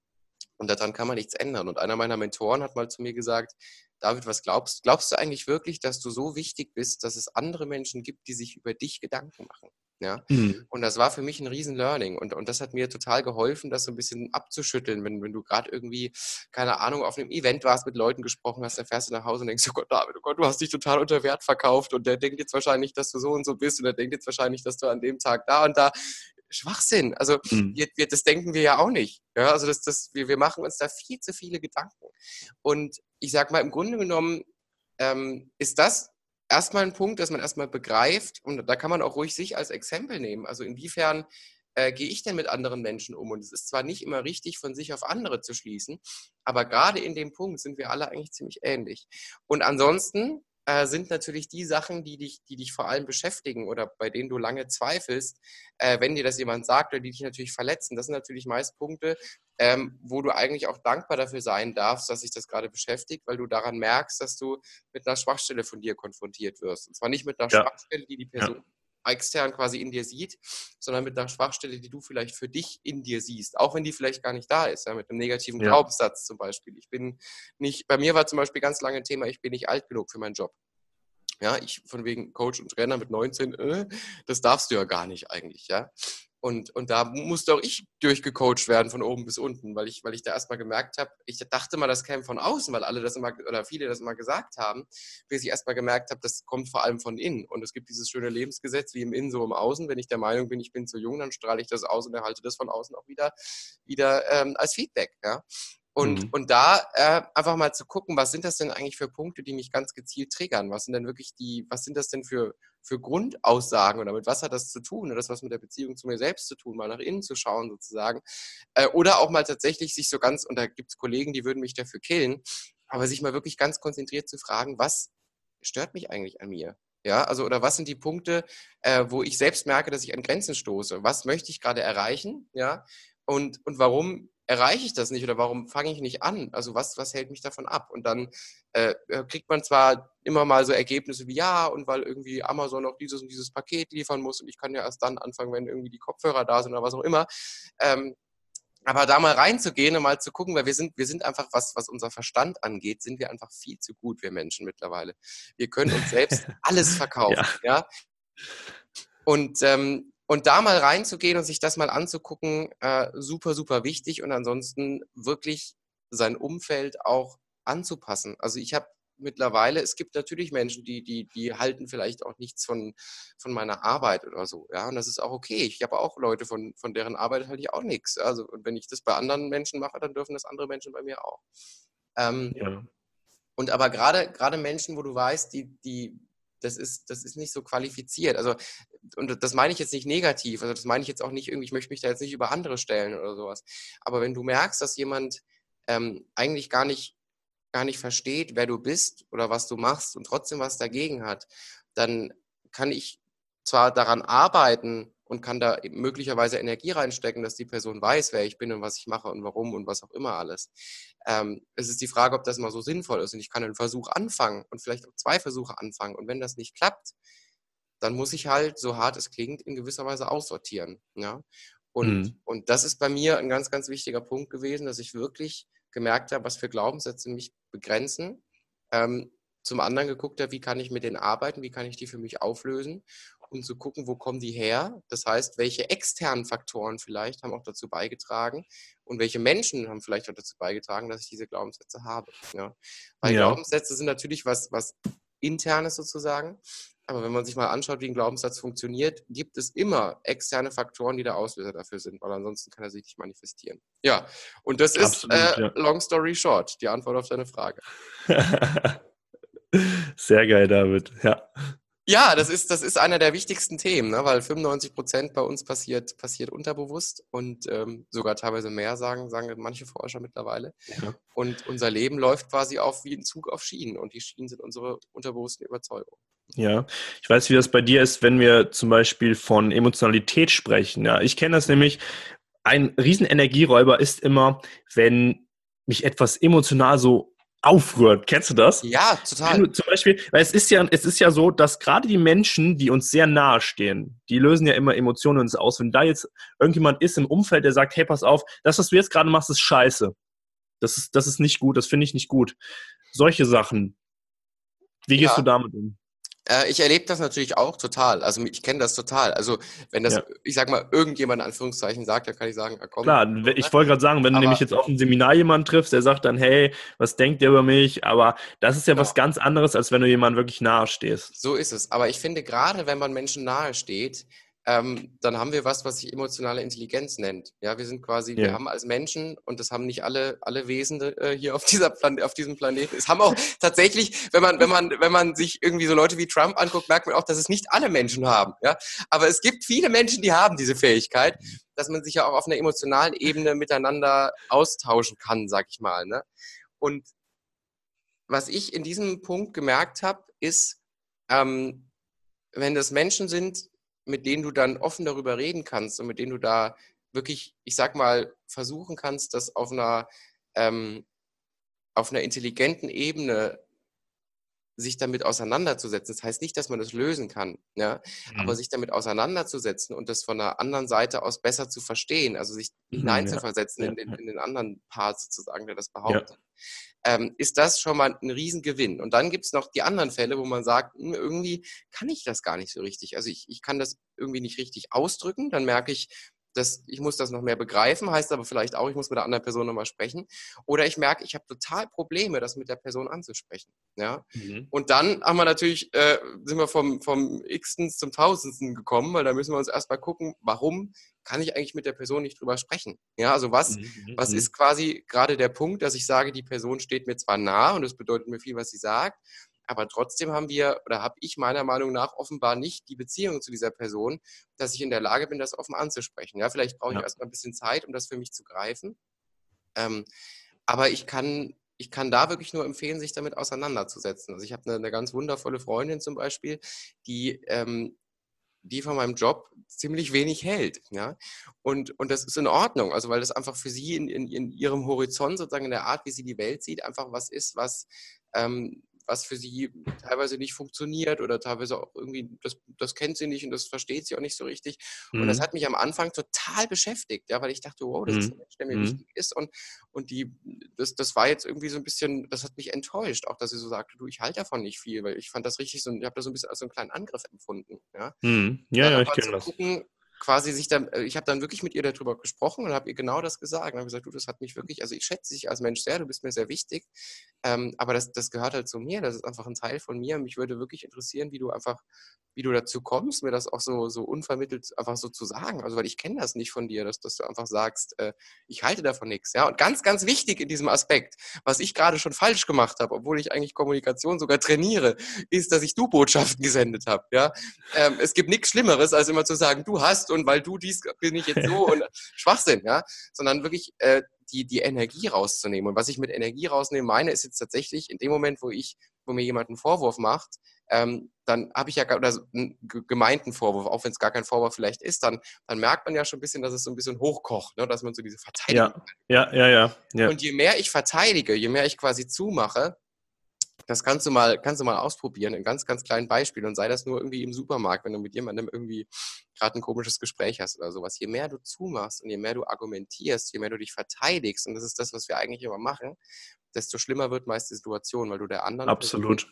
Und daran kann man nichts ändern. Und einer meiner Mentoren hat mal zu mir gesagt, David, was glaubst, glaubst du eigentlich wirklich, dass du so wichtig bist, dass es andere Menschen gibt, die sich über dich Gedanken machen? Ja? Mhm. Und das war für mich ein riesen Learning. Und, und das hat mir total geholfen, das so ein bisschen abzuschütteln. Wenn, wenn du gerade irgendwie, keine Ahnung, auf einem Event warst, mit Leuten gesprochen hast, dann fährst du nach Hause und denkst, oh Gott, David, oh Gott, du hast dich total unter Wert verkauft und der denkt jetzt wahrscheinlich, dass du so und so bist und der denkt jetzt wahrscheinlich, dass du an dem Tag da und da Schwachsinn. Also mhm. wir, wir, das denken wir ja auch nicht. Ja, also das, das, wir, wir machen uns da viel zu viele Gedanken. Und ich sage mal, im Grunde genommen ähm, ist das erstmal ein Punkt, dass man erstmal begreift, und da kann man auch ruhig sich als Exempel nehmen. Also inwiefern äh, gehe ich denn mit anderen Menschen um? Und es ist zwar nicht immer richtig, von sich auf andere zu schließen, aber gerade in dem Punkt sind wir alle eigentlich ziemlich ähnlich. Und ansonsten äh, sind natürlich die Sachen, die dich, die dich vor allem beschäftigen oder bei denen du lange zweifelst, äh, wenn dir das jemand sagt oder die dich natürlich verletzen. Das sind natürlich meist Punkte, ähm, wo du eigentlich auch dankbar dafür sein darfst, dass sich das gerade beschäftigt, weil du daran merkst, dass du mit einer Schwachstelle von dir konfrontiert wirst. Und zwar nicht mit einer ja. Schwachstelle, die die Person ja extern quasi in dir sieht, sondern mit einer Schwachstelle, die du vielleicht für dich in dir siehst, auch wenn die vielleicht gar nicht da ist, ja, mit einem negativen ja. Glaubenssatz zum Beispiel. Ich bin nicht, bei mir war zum Beispiel ganz lange ein Thema, ich bin nicht alt genug für meinen Job. Ja, ich von wegen Coach und Trainer mit 19, äh, das darfst du ja gar nicht eigentlich, ja. Und, und da musste auch ich durchgecoacht werden von oben bis unten, weil ich, weil ich da erstmal gemerkt habe, ich dachte mal, das käme von außen, weil alle das immer oder viele das immer gesagt haben, bis ich erstmal gemerkt habe, das kommt vor allem von innen. Und es gibt dieses schöne Lebensgesetz wie im Innen, so im Außen. Wenn ich der Meinung bin, ich bin zu jung, dann strahle ich das aus und erhalte das von außen auch wieder, wieder ähm, als Feedback. Ja? Und, mhm. und da äh, einfach mal zu gucken, was sind das denn eigentlich für Punkte, die mich ganz gezielt triggern? Was sind denn wirklich die, was sind das denn für, für Grundaussagen oder mit was hat das zu tun? Oder das was mit der Beziehung zu mir selbst zu tun, mal nach innen zu schauen sozusagen. Äh, oder auch mal tatsächlich sich so ganz, und da gibt es Kollegen, die würden mich dafür killen, aber sich mal wirklich ganz konzentriert zu fragen, was stört mich eigentlich an mir? Ja, also oder was sind die Punkte, äh, wo ich selbst merke, dass ich an Grenzen stoße? Was möchte ich gerade erreichen? Ja, und, und warum erreiche ich das nicht oder warum fange ich nicht an? Also was, was hält mich davon ab? Und dann äh, äh, kriegt man zwar immer mal so Ergebnisse wie ja und weil irgendwie Amazon auch dieses und dieses Paket liefern muss und ich kann ja erst dann anfangen, wenn irgendwie die Kopfhörer da sind oder was auch immer. Ähm, aber da mal reinzugehen und mal zu gucken, weil wir sind, wir sind einfach, was, was unser Verstand angeht, sind wir einfach viel zu gut, wir Menschen mittlerweile. Wir können uns selbst alles verkaufen, ja. ja? Und ähm, und da mal reinzugehen und sich das mal anzugucken, äh, super, super wichtig. Und ansonsten wirklich sein Umfeld auch anzupassen. Also ich habe mittlerweile, es gibt natürlich Menschen, die, die, die halten vielleicht auch nichts von, von meiner Arbeit oder so. Ja, und das ist auch okay. Ich habe auch Leute, von, von deren Arbeit halte ich auch nichts. Also, und wenn ich das bei anderen Menschen mache, dann dürfen das andere Menschen bei mir auch. Ähm, ja. Und aber gerade, gerade Menschen, wo du weißt, die, die, das ist, das ist nicht so qualifiziert. Also, und das meine ich jetzt nicht negativ, also das meine ich jetzt auch nicht irgendwie, ich möchte mich da jetzt nicht über andere stellen oder sowas. Aber wenn du merkst, dass jemand ähm, eigentlich gar nicht gar nicht versteht, wer du bist oder was du machst und trotzdem was dagegen hat, dann kann ich zwar daran arbeiten und kann da möglicherweise Energie reinstecken, dass die Person weiß, wer ich bin und was ich mache und warum und was auch immer alles. Ähm, es ist die Frage, ob das mal so sinnvoll ist. Und ich kann einen Versuch anfangen und vielleicht auch zwei Versuche anfangen. Und wenn das nicht klappt, dann muss ich halt, so hart es klingt, in gewisser Weise aussortieren. Ja? Und, mhm. und das ist bei mir ein ganz, ganz wichtiger Punkt gewesen, dass ich wirklich gemerkt habe, was für Glaubenssätze mich begrenzen. Ähm, zum anderen geguckt habe, wie kann ich mit denen arbeiten, wie kann ich die für mich auflösen und zu gucken, wo kommen die her. Das heißt, welche externen Faktoren vielleicht haben auch dazu beigetragen und welche Menschen haben vielleicht auch dazu beigetragen, dass ich diese Glaubenssätze habe. Ja. Weil ja. Glaubenssätze sind natürlich was, was internes sozusagen. Aber wenn man sich mal anschaut, wie ein Glaubenssatz funktioniert, gibt es immer externe Faktoren, die der Auslöser dafür sind, weil ansonsten kann er sich nicht manifestieren. Ja, und das Absolut, ist, äh, ja. long story short, die Antwort auf deine Frage. Sehr geil, David. Ja. Ja, das ist, das ist einer der wichtigsten Themen, ne? weil 95 Prozent bei uns passiert, passiert unterbewusst und ähm, sogar teilweise mehr, sagen, sagen manche Forscher mittlerweile. Ja. Und unser Leben läuft quasi auf wie ein Zug auf Schienen und die Schienen sind unsere unterbewussten Überzeugungen. Ja, ich weiß, wie das bei dir ist, wenn wir zum Beispiel von Emotionalität sprechen. Ja, ich kenne das nämlich. Ein riesen Energieräuber ist immer, wenn mich etwas emotional so aufrührt. Kennst du das? Ja, total. Du, zum Beispiel, weil es ist ja, es ist ja so, dass gerade die Menschen, die uns sehr nahe stehen, die lösen ja immer Emotionen uns aus. Wenn da jetzt irgendjemand ist im Umfeld, der sagt, hey, pass auf, das, was du jetzt gerade machst, ist scheiße. Das ist, das ist nicht gut, das finde ich nicht gut. Solche Sachen. Wie gehst ja. du damit um? Äh, ich erlebe das natürlich auch total. Also ich kenne das total. Also wenn das, ja. ich sag mal, irgendjemand in Anführungszeichen sagt, dann kann ich sagen, komm. Klar, ich wollte gerade sagen, wenn aber, du nämlich jetzt auf einem Seminar jemanden triffst, der sagt dann, hey, was denkt der über mich? Aber das ist ja genau. was ganz anderes, als wenn du jemandem wirklich nahe stehst. So ist es. Aber ich finde, gerade wenn man Menschen nahe steht, ähm, dann haben wir was, was sich emotionale Intelligenz nennt. Ja, wir sind quasi, ja. wir haben als Menschen, und das haben nicht alle, alle Wesen äh, hier auf, dieser Plan auf diesem Planeten, es haben auch tatsächlich, wenn man, wenn, man, wenn man sich irgendwie so Leute wie Trump anguckt, merkt man auch, dass es nicht alle Menschen haben. Ja? Aber es gibt viele Menschen, die haben diese Fähigkeit, dass man sich ja auch auf einer emotionalen Ebene miteinander austauschen kann, sag ich mal. Ne? Und was ich in diesem Punkt gemerkt habe, ist, ähm, wenn das Menschen sind, mit denen du dann offen darüber reden kannst und mit denen du da wirklich, ich sag mal, versuchen kannst, das auf einer, ähm, auf einer intelligenten Ebene sich damit auseinanderzusetzen. Das heißt nicht, dass man das lösen kann, ja? Mhm. aber sich damit auseinanderzusetzen und das von einer anderen Seite aus besser zu verstehen, also sich mhm, hineinzuversetzen ja. in, den, in den anderen Part sozusagen, der das behauptet. Ja ähm, ist das schon mal ein Riesengewinn. Und dann gibt es noch die anderen Fälle, wo man sagt, hm, irgendwie kann ich das gar nicht so richtig. Also ich, ich kann das irgendwie nicht richtig ausdrücken. Dann merke ich, dass ich muss das noch mehr begreifen, heißt aber vielleicht auch, ich muss mit der anderen Person nochmal sprechen. Oder ich merke, ich habe total Probleme, das mit der Person anzusprechen. Ja? Mhm. Und dann haben wir natürlich, äh, sind wir vom, vom Xten zum Tausendsten gekommen, weil da müssen wir uns erstmal gucken, warum kann ich eigentlich mit der Person nicht drüber sprechen? Ja, also was, mhm. mhm was mhm. ist quasi gerade der Punkt, dass ich sage, die Person steht mir zwar nah und es bedeutet mir viel, was sie sagt, aber trotzdem haben wir oder habe ich meiner Meinung nach offenbar nicht die Beziehung zu dieser Person, dass ich in der Lage bin, das offen anzusprechen. Ja, vielleicht brauche ich ja. erstmal ein bisschen Zeit, um das für mich zu greifen. Ähm, aber ich kann, ich kann da wirklich nur empfehlen, sich damit auseinanderzusetzen. Also ich habe eine, eine ganz wundervolle Freundin zum Beispiel, die ähm, die von meinem Job ziemlich wenig hält. Ja? Und, und das ist in Ordnung, also weil das einfach für sie in, in, in ihrem Horizont, sozusagen in der Art, wie sie die Welt sieht, einfach was ist, was, ähm, was für sie teilweise nicht funktioniert oder teilweise auch irgendwie, das, das kennt sie nicht und das versteht sie auch nicht so richtig. Mhm. Und das mhm. hat mich am Anfang total beschäftigt, ja, weil ich dachte, wow, das mhm. ist ein Mensch, der mir mhm. wichtig ist. Und, und die, das, das war jetzt irgendwie so ein bisschen, das hat mich enttäuscht, auch dass sie so sagte, du, ich halte davon nicht viel, weil ich fand das richtig so, ich habe das so ein bisschen als so einen kleinen Angriff empfunden. Ja, mhm. ja, ja, ich kenne das. Gucken, quasi sich dann, äh, ich habe dann wirklich mit ihr darüber gesprochen und habe ihr genau das gesagt. Und habe gesagt, du, das hat mich wirklich, also ich schätze dich als Mensch sehr, du bist mir sehr wichtig, ähm, aber das, das gehört halt zu mir, das ist einfach ein Teil von mir. Mich würde wirklich interessieren, wie du einfach, wie du dazu kommst, mir das auch so, so unvermittelt einfach so zu sagen. Also weil ich kenne das nicht von dir, dass, dass du einfach sagst, äh, ich halte davon nichts. Ja, und ganz, ganz wichtig in diesem Aspekt, was ich gerade schon falsch gemacht habe, obwohl ich eigentlich Kommunikation sogar trainiere, ist, dass ich du Botschaften gesendet habe. Ja, ähm, es gibt nichts Schlimmeres, als immer zu sagen, du hast und weil du dies bin ich jetzt so und Schwachsinn, ja, sondern wirklich äh, die, die Energie rauszunehmen. Und was ich mit Energie rausnehmen meine, ist jetzt tatsächlich in dem Moment, wo ich, wo mir jemand einen Vorwurf macht, ähm, dann habe ich ja oder einen gemeinten Vorwurf, auch wenn es gar kein Vorwurf vielleicht ist, dann, dann merkt man ja schon ein bisschen, dass es so ein bisschen hochkocht, ne? dass man so diese Verteidigung. Ja, ja, ja, ja, ja. Und je mehr ich verteidige, je mehr ich quasi zumache, das kannst du mal, kannst du mal ausprobieren, in ganz, ganz kleinen Beispielen und sei das nur irgendwie im Supermarkt, wenn du mit jemandem irgendwie gerade ein komisches Gespräch hast oder sowas. Je mehr du zumachst und je mehr du argumentierst, je mehr du dich verteidigst, und das ist das, was wir eigentlich immer machen, desto schlimmer wird meist die Situation, weil du der anderen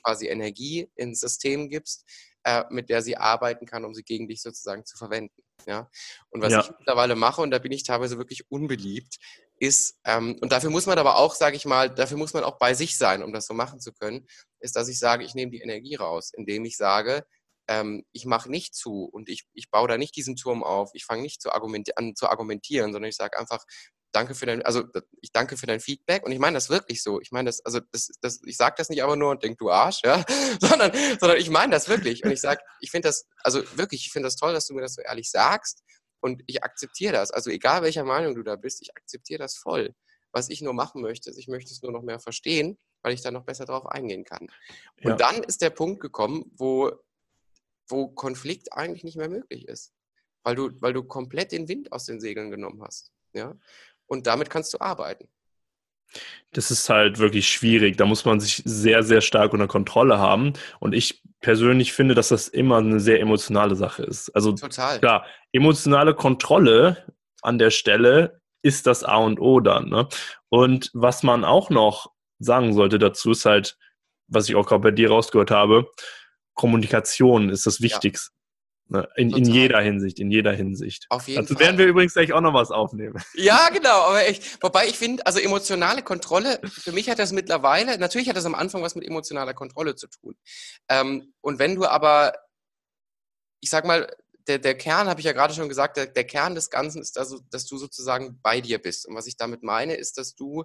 quasi Energie ins System gibst, äh, mit der sie arbeiten kann, um sie gegen dich sozusagen zu verwenden. Ja? Und was ja. ich mittlerweile mache, und da bin ich teilweise wirklich unbeliebt, ist, ähm, und dafür muss man aber auch, sage ich mal, dafür muss man auch bei sich sein, um das so machen zu können, ist, dass ich sage, ich nehme die Energie raus, indem ich sage, ähm, ich mache nicht zu und ich, ich baue da nicht diesen Turm auf, ich fange nicht zu an zu argumentieren, sondern ich sage einfach, danke für dein, also ich danke für dein Feedback und ich meine das wirklich so. Ich meine das, also das, das, ich sage das nicht aber nur und denk du Arsch, ja, sondern, sondern ich meine das wirklich und ich sage, ich finde das, also wirklich, ich finde das toll, dass du mir das so ehrlich sagst und ich akzeptiere das. Also egal welcher Meinung du da bist, ich akzeptiere das voll. Was ich nur machen möchte, ist, ich möchte es nur noch mehr verstehen, weil ich da noch besser drauf eingehen kann. Und ja. dann ist der Punkt gekommen, wo, wo Konflikt eigentlich nicht mehr möglich ist. Weil du, weil du komplett den Wind aus den Segeln genommen hast. Ja? Und damit kannst du arbeiten. Das ist halt wirklich schwierig. Da muss man sich sehr, sehr stark unter Kontrolle haben. Und ich persönlich finde, dass das immer eine sehr emotionale Sache ist. Also Total. klar, emotionale Kontrolle an der Stelle ist das A und O dann. Ne? Und was man auch noch sagen sollte dazu, ist halt, was ich auch gerade bei dir rausgehört habe, Kommunikation ist das Wichtigste. Ne? In, in, jeder Hinsicht, in jeder Hinsicht. Auf jeden Dazu Fall. werden wir übrigens gleich auch noch was aufnehmen. Ja, genau, aber echt. Wobei ich finde, also emotionale Kontrolle, für mich hat das mittlerweile, natürlich hat das am Anfang was mit emotionaler Kontrolle zu tun. Ähm, und wenn du aber, ich sag mal, der, der Kern, habe ich ja gerade schon gesagt, der, der Kern des Ganzen ist also, dass du sozusagen bei dir bist. Und was ich damit meine, ist, dass du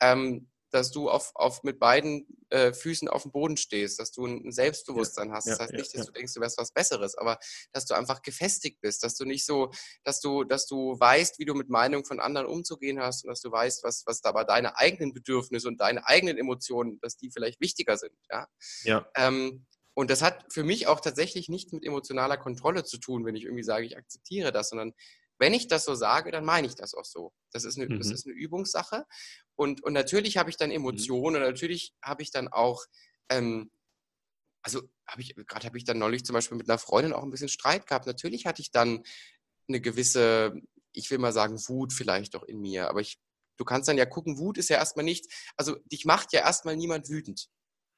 ähm, dass du auf, auf mit beiden äh, Füßen auf dem Boden stehst, dass du ein Selbstbewusstsein ja, hast. Das ja, heißt nicht, dass du denkst, du wärst was Besseres, aber dass du einfach gefestigt bist, dass du nicht so, dass du, dass du weißt, wie du mit Meinungen von anderen umzugehen hast und dass du weißt, was, was dabei deine eigenen Bedürfnisse und deine eigenen Emotionen, dass die vielleicht wichtiger sind. Ja. ja. Ähm, und das hat für mich auch tatsächlich nichts mit emotionaler Kontrolle zu tun, wenn ich irgendwie sage, ich akzeptiere das, sondern wenn ich das so sage, dann meine ich das auch so. Das ist eine, mhm. das ist eine Übungssache. Und, und natürlich habe ich dann mhm. Emotionen mhm. und natürlich habe ich dann auch, ähm, also habe ich, gerade habe ich dann neulich zum Beispiel mit einer Freundin auch ein bisschen Streit gehabt. Natürlich hatte ich dann eine gewisse, ich will mal sagen, Wut vielleicht auch in mir. Aber ich, du kannst dann ja gucken, Wut ist ja erstmal nicht, also dich macht ja erstmal niemand wütend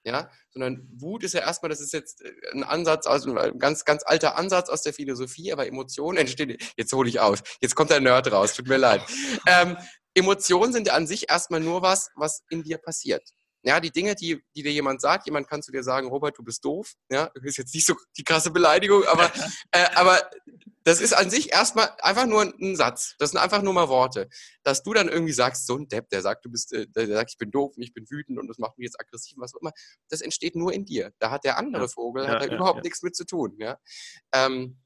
ja, sondern Wut ist ja erstmal, das ist jetzt äh, ein Ansatz, also ein ganz, ganz alter Ansatz aus der Philosophie, aber Emotionen entstehen, jetzt hole ich aus, jetzt kommt der Nerd raus, tut mir leid. Ähm, Emotionen sind ja an sich erstmal nur was, was in dir passiert. Ja, die Dinge, die, die dir jemand sagt, jemand kann zu dir sagen, Robert, du bist doof. Ja, das ist jetzt nicht so die krasse Beleidigung, aber, äh, aber das ist an sich erstmal einfach nur ein Satz. Das sind einfach nur mal Worte. Dass du dann irgendwie sagst, so ein Depp, der sagt, du bist, äh, der sagt, ich bin doof und ich bin wütend und das macht mich jetzt aggressiv, was auch immer. Das entsteht nur in dir. Da hat der andere Vogel, ja, hat da ja, überhaupt ja. nichts mit zu tun. Ja. Ähm,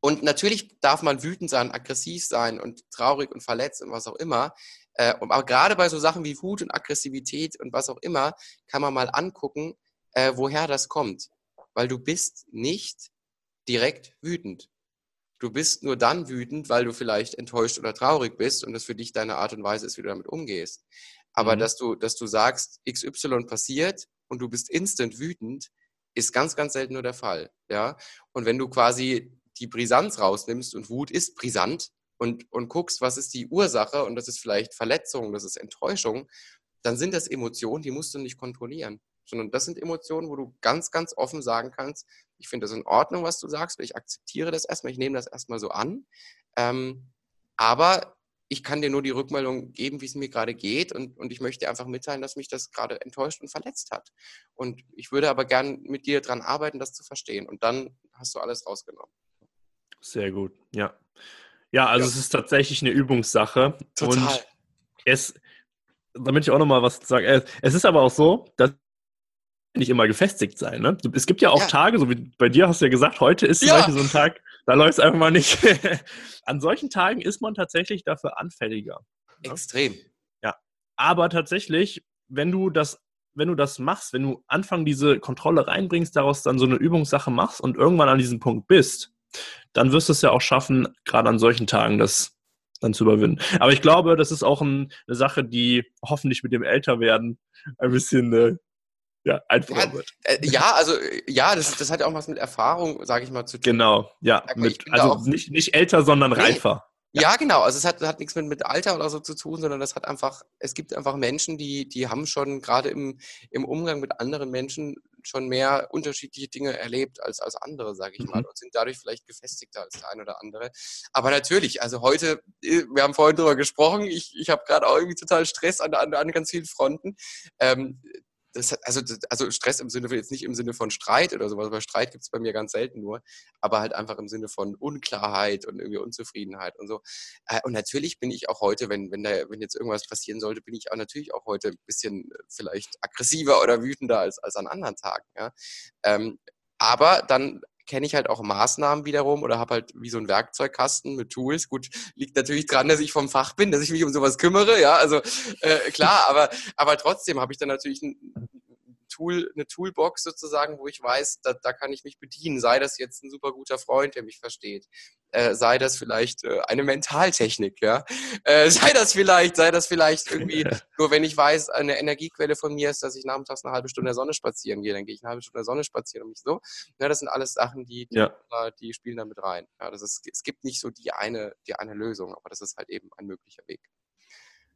und natürlich darf man wütend sein, aggressiv sein und traurig und verletzt und was auch immer. Äh, aber gerade bei so Sachen wie Wut und Aggressivität und was auch immer, kann man mal angucken, äh, woher das kommt. Weil du bist nicht direkt wütend. Du bist nur dann wütend, weil du vielleicht enttäuscht oder traurig bist und das für dich deine Art und Weise ist, wie du damit umgehst. Aber mhm. dass du, dass du sagst, XY passiert und du bist instant wütend, ist ganz, ganz selten nur der Fall. Ja. Und wenn du quasi die Brisanz rausnimmst und Wut ist brisant, und, und guckst, was ist die Ursache und das ist vielleicht Verletzung, das ist Enttäuschung, dann sind das Emotionen, die musst du nicht kontrollieren. sondern das sind Emotionen, wo du ganz, ganz offen sagen kannst, ich finde das in Ordnung, was du sagst, ich akzeptiere das erstmal, ich nehme das erstmal so an. Ähm, aber ich kann dir nur die Rückmeldung geben, wie es mir gerade geht und, und ich möchte einfach mitteilen, dass mich das gerade enttäuscht und verletzt hat. Und ich würde aber gern mit dir daran arbeiten, das zu verstehen. Und dann hast du alles rausgenommen. Sehr gut, ja. Ja, also ja. es ist tatsächlich eine Übungssache. Total. Und es, damit ich auch nochmal was sage, äh, es ist aber auch so, dass nicht immer gefestigt sein. Ne? Es gibt ja auch ja. Tage, so wie bei dir hast du ja gesagt, heute ist ja. So ein Tag, da läuft es einfach mal nicht. An solchen Tagen ist man tatsächlich dafür anfälliger. Ne? Extrem. Ja. Aber tatsächlich, wenn du das, wenn du das machst, wenn du Anfang diese Kontrolle reinbringst, daraus dann so eine Übungssache machst und irgendwann an diesem Punkt bist, dann wirst du es ja auch schaffen, gerade an solchen Tagen das dann zu überwinden. Aber ich glaube, das ist auch ein, eine Sache, die hoffentlich mit dem Älterwerden ein bisschen äh, ja, einfacher ja, wird. Äh, ja, also ja, das, das hat ja auch was mit Erfahrung, sage ich mal, zu tun. Genau, ja. Mit, also nicht, nicht älter, sondern nee. reifer. Ja. genau. Also es hat, hat nichts mit, mit Alter oder so zu tun, sondern das hat einfach, es gibt einfach Menschen, die, die haben schon gerade im, im Umgang mit anderen Menschen schon mehr unterschiedliche Dinge erlebt als, als andere, sage ich mhm. mal, und sind dadurch vielleicht gefestigter als der eine oder andere. Aber natürlich, also heute, äh, wir haben vorhin drüber gesprochen, ich, ich habe gerade auch irgendwie total Stress an, an, an ganz vielen Fronten. Ähm, das, also, also Stress im Sinne von, jetzt nicht im Sinne von Streit oder sowas, weil Streit gibt es bei mir ganz selten nur, aber halt einfach im Sinne von Unklarheit und irgendwie Unzufriedenheit und so. Äh, und natürlich bin ich auch heute, wenn, wenn, da, wenn jetzt irgendwas passieren sollte, bin ich auch natürlich auch heute ein bisschen äh, vielleicht aggressiver oder wütender als, als an anderen Tagen. Ja? Ähm, aber dann kenne ich halt auch Maßnahmen wiederum oder habe halt wie so ein Werkzeugkasten mit Tools. Gut, liegt natürlich dran, dass ich vom Fach bin, dass ich mich um sowas kümmere, ja, also äh, klar, aber, aber trotzdem habe ich dann natürlich ein, Tool, eine Toolbox sozusagen, wo ich weiß, da, da kann ich mich bedienen. Sei das jetzt ein super guter Freund, der mich versteht. Äh, sei das vielleicht äh, eine Mentaltechnik, ja. Äh, sei das vielleicht, sei das vielleicht irgendwie, nur wenn ich weiß, eine Energiequelle von mir ist, dass ich nachmittags eine halbe Stunde in der Sonne spazieren gehe, dann gehe ich eine halbe Stunde in der Sonne spazieren und mich so. Ja, das sind alles Sachen, die, die, ja. die spielen da mit rein. Ja, das ist, es gibt nicht so die eine, die eine Lösung, aber das ist halt eben ein möglicher Weg.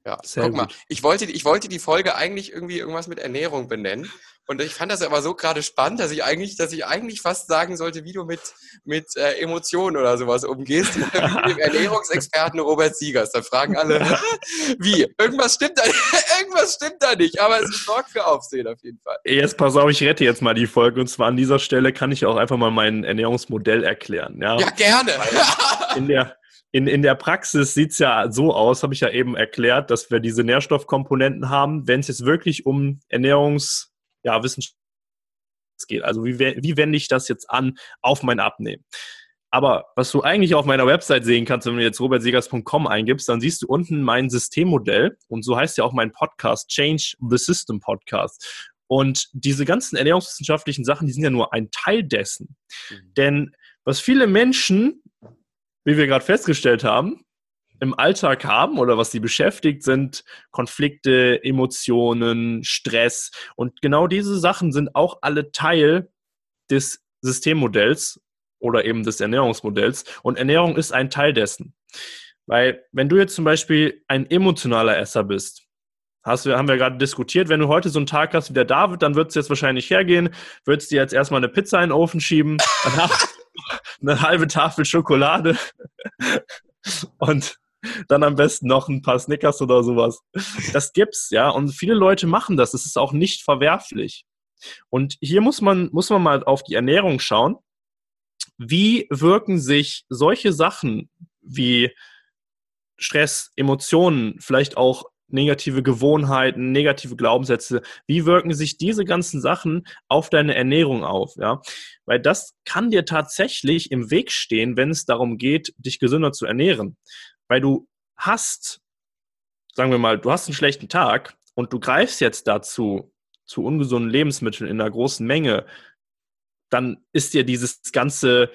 Ja, Sehr guck mal, ich wollte, ich wollte die Folge eigentlich irgendwie irgendwas mit Ernährung benennen. Und ich fand das aber so gerade spannend, dass ich eigentlich, dass ich eigentlich fast sagen sollte, wie du mit, mit äh, Emotionen oder sowas umgehst, mit dem Ernährungsexperten Robert Siegers. Da fragen alle, wie? Irgendwas stimmt da, irgendwas stimmt da nicht, aber es sorgt für Aufsehen auf jeden Fall. Jetzt pass auf, ich rette jetzt mal die Folge. Und zwar an dieser Stelle kann ich auch einfach mal mein Ernährungsmodell erklären. Ja, ja gerne. in der, in, in der Praxis sieht es ja so aus, habe ich ja eben erklärt, dass wir diese Nährstoffkomponenten haben, wenn es jetzt wirklich um Ernährungswissenschaft ja, geht. Also wie, wie wende ich das jetzt an auf mein Abnehmen? Aber was du eigentlich auf meiner Website sehen kannst, wenn du jetzt robertsiegers.com eingibst, dann siehst du unten mein Systemmodell und so heißt ja auch mein Podcast, Change the System Podcast. Und diese ganzen ernährungswissenschaftlichen Sachen, die sind ja nur ein Teil dessen. Mhm. Denn was viele Menschen wie wir gerade festgestellt haben, im Alltag haben oder was sie beschäftigt, sind Konflikte, Emotionen, Stress. Und genau diese Sachen sind auch alle Teil des Systemmodells oder eben des Ernährungsmodells. Und Ernährung ist ein Teil dessen. Weil wenn du jetzt zum Beispiel ein emotionaler Esser bist, hast haben wir gerade diskutiert, wenn du heute so einen Tag hast wie der David, dann wird es jetzt wahrscheinlich hergehen, würdest dir jetzt erstmal eine Pizza in den Ofen schieben, danach eine halbe Tafel Schokolade und dann am besten noch ein paar Snickers oder sowas. Das gibt's, ja. Und viele Leute machen das. Das ist auch nicht verwerflich. Und hier muss man, muss man mal auf die Ernährung schauen. Wie wirken sich solche Sachen wie Stress, Emotionen, vielleicht auch negative Gewohnheiten, negative Glaubenssätze, wie wirken sich diese ganzen Sachen auf deine Ernährung auf, ja? Weil das kann dir tatsächlich im Weg stehen, wenn es darum geht, dich gesünder zu ernähren. Weil du hast, sagen wir mal, du hast einen schlechten Tag und du greifst jetzt dazu, zu ungesunden Lebensmitteln in einer großen Menge, dann ist dir dieses ganze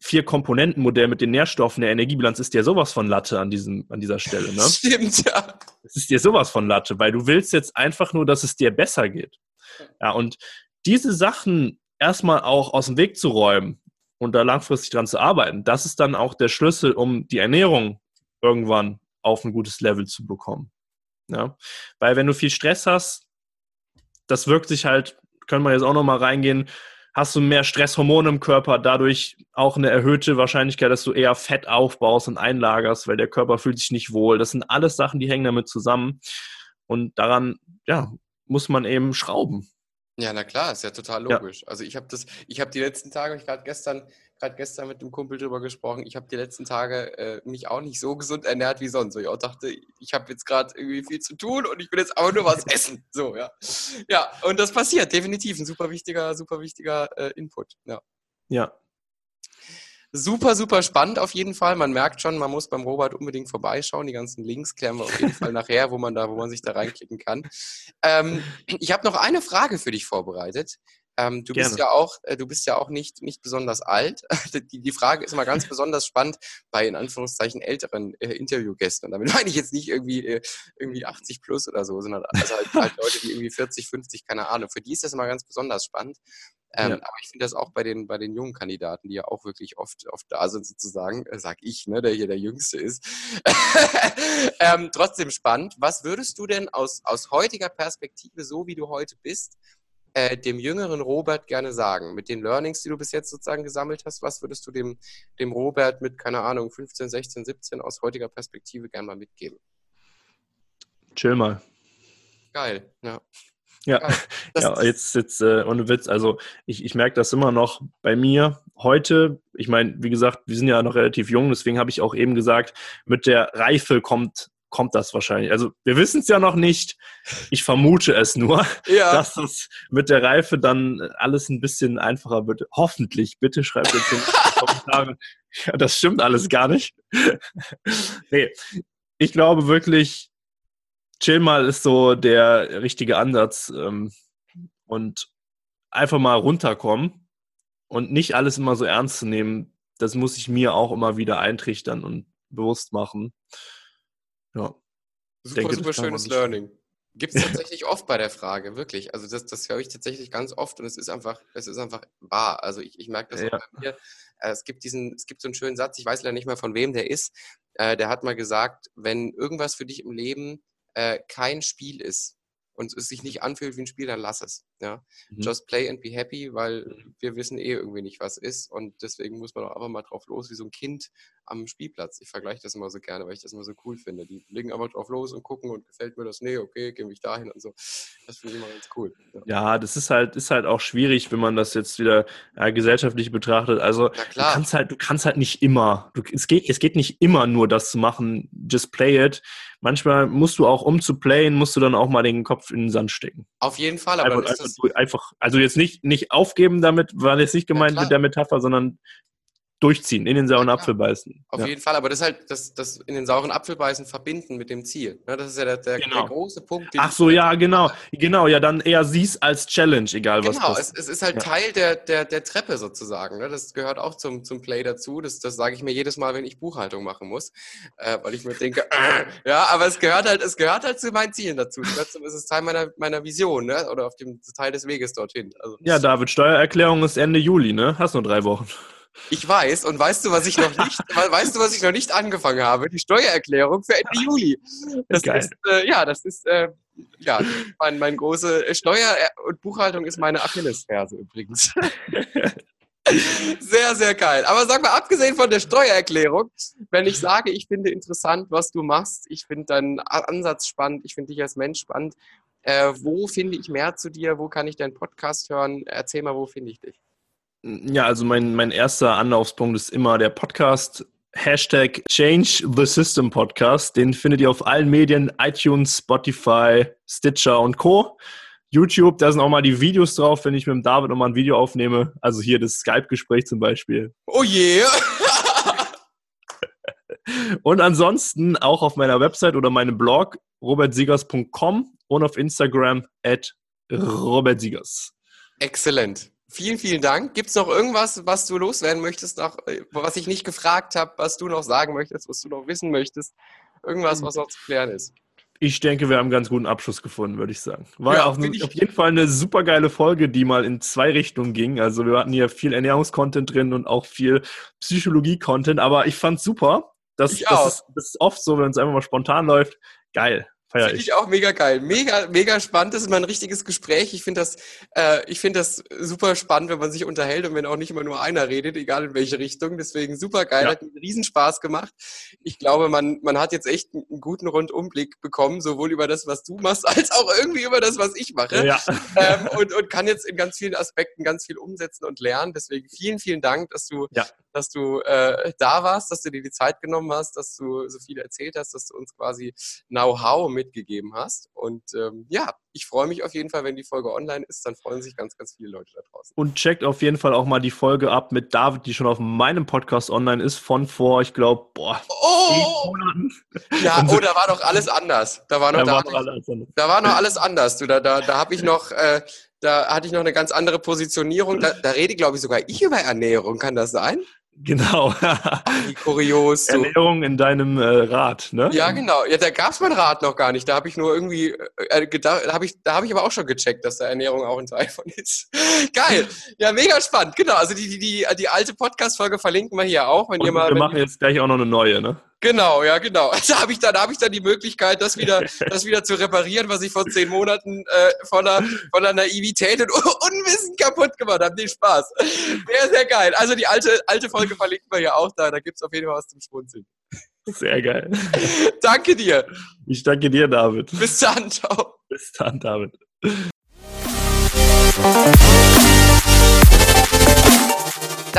Vier-Komponenten-Modell mit den Nährstoffen, der Energiebilanz ist dir sowas von Latte an, diesem, an dieser Stelle. Ne? Stimmt, ja. Es ist dir sowas von Latte, weil du willst jetzt einfach nur, dass es dir besser geht. Ja, und diese Sachen erstmal auch aus dem Weg zu räumen und da langfristig dran zu arbeiten, das ist dann auch der Schlüssel, um die Ernährung irgendwann auf ein gutes Level zu bekommen. Ja? Weil wenn du viel Stress hast, das wirkt sich halt können wir jetzt auch nochmal reingehen, hast du mehr Stresshormone im Körper, dadurch auch eine erhöhte Wahrscheinlichkeit, dass du eher Fett aufbaust und einlagerst, weil der Körper fühlt sich nicht wohl. Das sind alles Sachen, die hängen damit zusammen. Und daran, ja, muss man eben schrauben. Ja, na klar, ist ja total logisch. Ja. Also ich habe das, ich habe die letzten Tage, ich gerade gestern, gerade gestern mit dem Kumpel drüber gesprochen, ich habe die letzten Tage äh, mich auch nicht so gesund ernährt wie sonst. So, ich auch dachte, ich habe jetzt gerade irgendwie viel zu tun und ich will jetzt aber nur was essen. So, ja. Ja, und das passiert, definitiv. Ein super wichtiger, super wichtiger äh, Input. Ja. Ja, Super, super spannend auf jeden Fall. Man merkt schon, man muss beim Robert unbedingt vorbeischauen. Die ganzen Links klären wir auf jeden Fall nachher, wo man da, wo man sich da reinklicken kann. Ähm, ich habe noch eine Frage für dich vorbereitet. Ähm, du Gerne. bist ja auch, äh, du bist ja auch nicht, nicht besonders alt. die, die Frage ist immer ganz besonders spannend bei in Anführungszeichen älteren äh, Interviewgästen. Und damit meine ich jetzt nicht irgendwie, äh, irgendwie 80 plus oder so, sondern also halt, halt Leute, die irgendwie 40, 50, keine Ahnung. Für die ist das immer ganz besonders spannend. Ähm, ja. Aber ich finde das auch bei den, bei den jungen Kandidaten, die ja auch wirklich oft, oft da sind, sozusagen, äh, sag ich, ne, der hier der Jüngste ist. ähm, trotzdem spannend. Was würdest du denn aus, aus heutiger Perspektive, so wie du heute bist, äh, dem jüngeren Robert gerne sagen? Mit den Learnings, die du bis jetzt sozusagen gesammelt hast, was würdest du dem, dem Robert mit, keine Ahnung, 15, 16, 17 aus heutiger Perspektive gerne mal mitgeben? Chill mal. Geil, ja. Ja, ja jetzt, jetzt äh, ohne Witz, also ich, ich merke das immer noch bei mir heute. Ich meine, wie gesagt, wir sind ja noch relativ jung, deswegen habe ich auch eben gesagt, mit der Reife kommt, kommt das wahrscheinlich. Also wir wissen es ja noch nicht. Ich vermute es nur, ja. dass es mit der Reife dann alles ein bisschen einfacher wird. Hoffentlich, bitte schreibt jetzt in die Kommentare. Das stimmt alles gar nicht. nee, ich glaube wirklich, chill mal ist so der richtige Ansatz. Ähm, und einfach mal runterkommen und nicht alles immer so ernst zu nehmen, das muss ich mir auch immer wieder eintrichtern und bewusst machen. Ja. Super, denke, super schönes Learning. Gibt es tatsächlich oft bei der Frage, wirklich. Also das, das höre ich tatsächlich ganz oft und es ist einfach, es ist einfach wahr. Also ich, ich merke das ja. auch bei mir. Äh, es gibt diesen, es gibt so einen schönen Satz, ich weiß leider nicht mehr von wem der ist. Äh, der hat mal gesagt, wenn irgendwas für dich im Leben äh, kein Spiel ist und es sich nicht anfühlt wie ein Spiel, dann lass es. Ja? Mhm. Just play and be happy, weil mhm. wir wissen eh irgendwie nicht, was ist. Und deswegen muss man auch einfach mal drauf los, wie so ein Kind am Spielplatz. Ich vergleiche das immer so gerne, weil ich das immer so cool finde. Die legen einfach drauf los und gucken und gefällt mir das, nee, okay, gehe ich dahin und so. Das finde ich immer ganz cool. Ja. ja, das ist halt, ist halt auch schwierig, wenn man das jetzt wieder ja, gesellschaftlich betrachtet. Also du kannst halt, du kannst halt nicht immer, du, es, geht, es geht nicht immer nur das zu machen, just play it. Manchmal musst du auch, um zu playen, musst du dann auch mal den Kopf in den Sand stecken. Auf jeden Fall, aber einfach, einfach, einfach, also jetzt nicht, nicht aufgeben damit, war jetzt nicht gemeint ja, mit der Metapher, sondern durchziehen, in den sauren ja, Apfel beißen. Auf ja. jeden Fall, aber das ist halt das, das in den sauren Apfel beißen verbinden mit dem Ziel. Ne? Das ist ja der, der, genau. der große Punkt. Ach so, ja, genau. Genau, ja, dann eher sieh's als Challenge, egal genau, was Genau, es, es, ist halt ja. Teil der, der, der Treppe sozusagen. Ne? Das gehört auch zum, zum Play dazu. Das, das sage ich mir jedes Mal, wenn ich Buchhaltung machen muss. Äh, weil ich mir denke, äh, ja, aber es gehört halt, es gehört halt zu meinen Zielen dazu. Es ist Teil meiner, meiner Vision, ne? Oder auf dem Teil des Weges dorthin. Also, ja, David, Steuererklärung ist Ende Juli, ne? Hast nur drei Wochen. Ich weiß und weißt du, was ich noch nicht, weißt du, was ich noch nicht angefangen habe? Die Steuererklärung für Ende Juli. Das Geil. ist, äh, ja, das ist, äh, ja, mein, mein große äh, Steuer- und Buchhaltung ist meine Achillesferse übrigens. Sehr, sehr geil. Aber sag mal, abgesehen von der Steuererklärung, wenn ich sage, ich finde interessant, was du machst, ich finde deinen Ansatz spannend, ich finde dich als Mensch spannend, äh, wo finde ich mehr zu dir? Wo kann ich deinen Podcast hören? Erzähl mal, wo finde ich dich? Ja, also mein, mein erster Anlaufspunkt ist immer der Podcast. Hashtag Change the System Podcast. Den findet ihr auf allen Medien, iTunes, Spotify, Stitcher und Co. YouTube, da sind auch mal die Videos drauf, wenn ich mit dem David nochmal ein Video aufnehme. Also hier das Skype-Gespräch zum Beispiel. Oh je! Yeah. und ansonsten auch auf meiner Website oder meinem Blog robertsiegers.com und auf Instagram at robertsiegers. Exzellent. Vielen, vielen Dank. Gibt es noch irgendwas, was du loswerden möchtest, noch, äh, was ich nicht gefragt habe, was du noch sagen möchtest, was du noch wissen möchtest? Irgendwas, was noch zu klären ist? Ich denke, wir haben einen ganz guten Abschluss gefunden, würde ich sagen. War ja, auch eine, auf jeden Fall eine super geile Folge, die mal in zwei Richtungen ging. Also wir hatten hier viel Ernährungskontent drin und auch viel Psychologie-Content, aber ich fand super. Das, das, ist, das ist oft so, wenn es einfach mal spontan läuft. Geil. Finde ich auch mega geil. Mega, mega spannend. Das ist mal ein richtiges Gespräch. Ich finde das, äh, ich finde das super spannend, wenn man sich unterhält und wenn auch nicht immer nur einer redet, egal in welche Richtung. Deswegen super geil. Ja. Hat einen Riesenspaß gemacht. Ich glaube, man, man hat jetzt echt einen guten Rundumblick bekommen, sowohl über das, was du machst, als auch irgendwie über das, was ich mache. Ja. Ähm, und, und kann jetzt in ganz vielen Aspekten ganz viel umsetzen und lernen. Deswegen vielen, vielen Dank, dass du, ja. dass du äh, da warst, dass du dir die Zeit genommen hast, dass du so viel erzählt hast, dass du uns quasi Know-how mit mitgegeben hast. Und ähm, ja, ich freue mich auf jeden Fall, wenn die Folge online ist, dann freuen sich ganz, ganz viele Leute da draußen. Und checkt auf jeden Fall auch mal die Folge ab mit David, die schon auf meinem Podcast online ist, von vor, ich glaube, boah, oh! Monaten. Ja, oh, da war doch alles anders. Da war noch, da, da, war, noch alles, da war noch alles anders. Du, da da, da habe ich noch, äh, da hatte ich noch eine ganz andere Positionierung. Da, da rede, glaube ich, sogar ich über Ernährung. Kann das sein? Genau. Wie kurios. So. Ernährung in deinem äh, Rad, ne? Ja, genau. Ja, da gab es mein Rad noch gar nicht. Da habe ich nur irgendwie äh, gedacht, da habe ich, da habe ich aber auch schon gecheckt, dass da Ernährung auch ein Teil von ist. Geil. Ja, mega spannend. Genau. Also die, die, die, die alte Podcast-Folge verlinken wir hier auch, wenn Und ihr mal. Wir machen jetzt gleich auch noch eine neue, ne? Genau, ja, genau. Da habe ich dann, habe ich dann die Möglichkeit, das wieder, das wieder zu reparieren, was ich vor zehn Monaten äh, von der Naivität und Unwissen kaputt gemacht habe. Nee, Spaß. Sehr, sehr geil. Also die alte, alte Folge verlinken wir ja auch da. Da gibt's auf jeden Fall was zum Schmunzeln. Sehr geil. danke dir. Ich danke dir, David. Bis dann, ciao. Bis dann, David.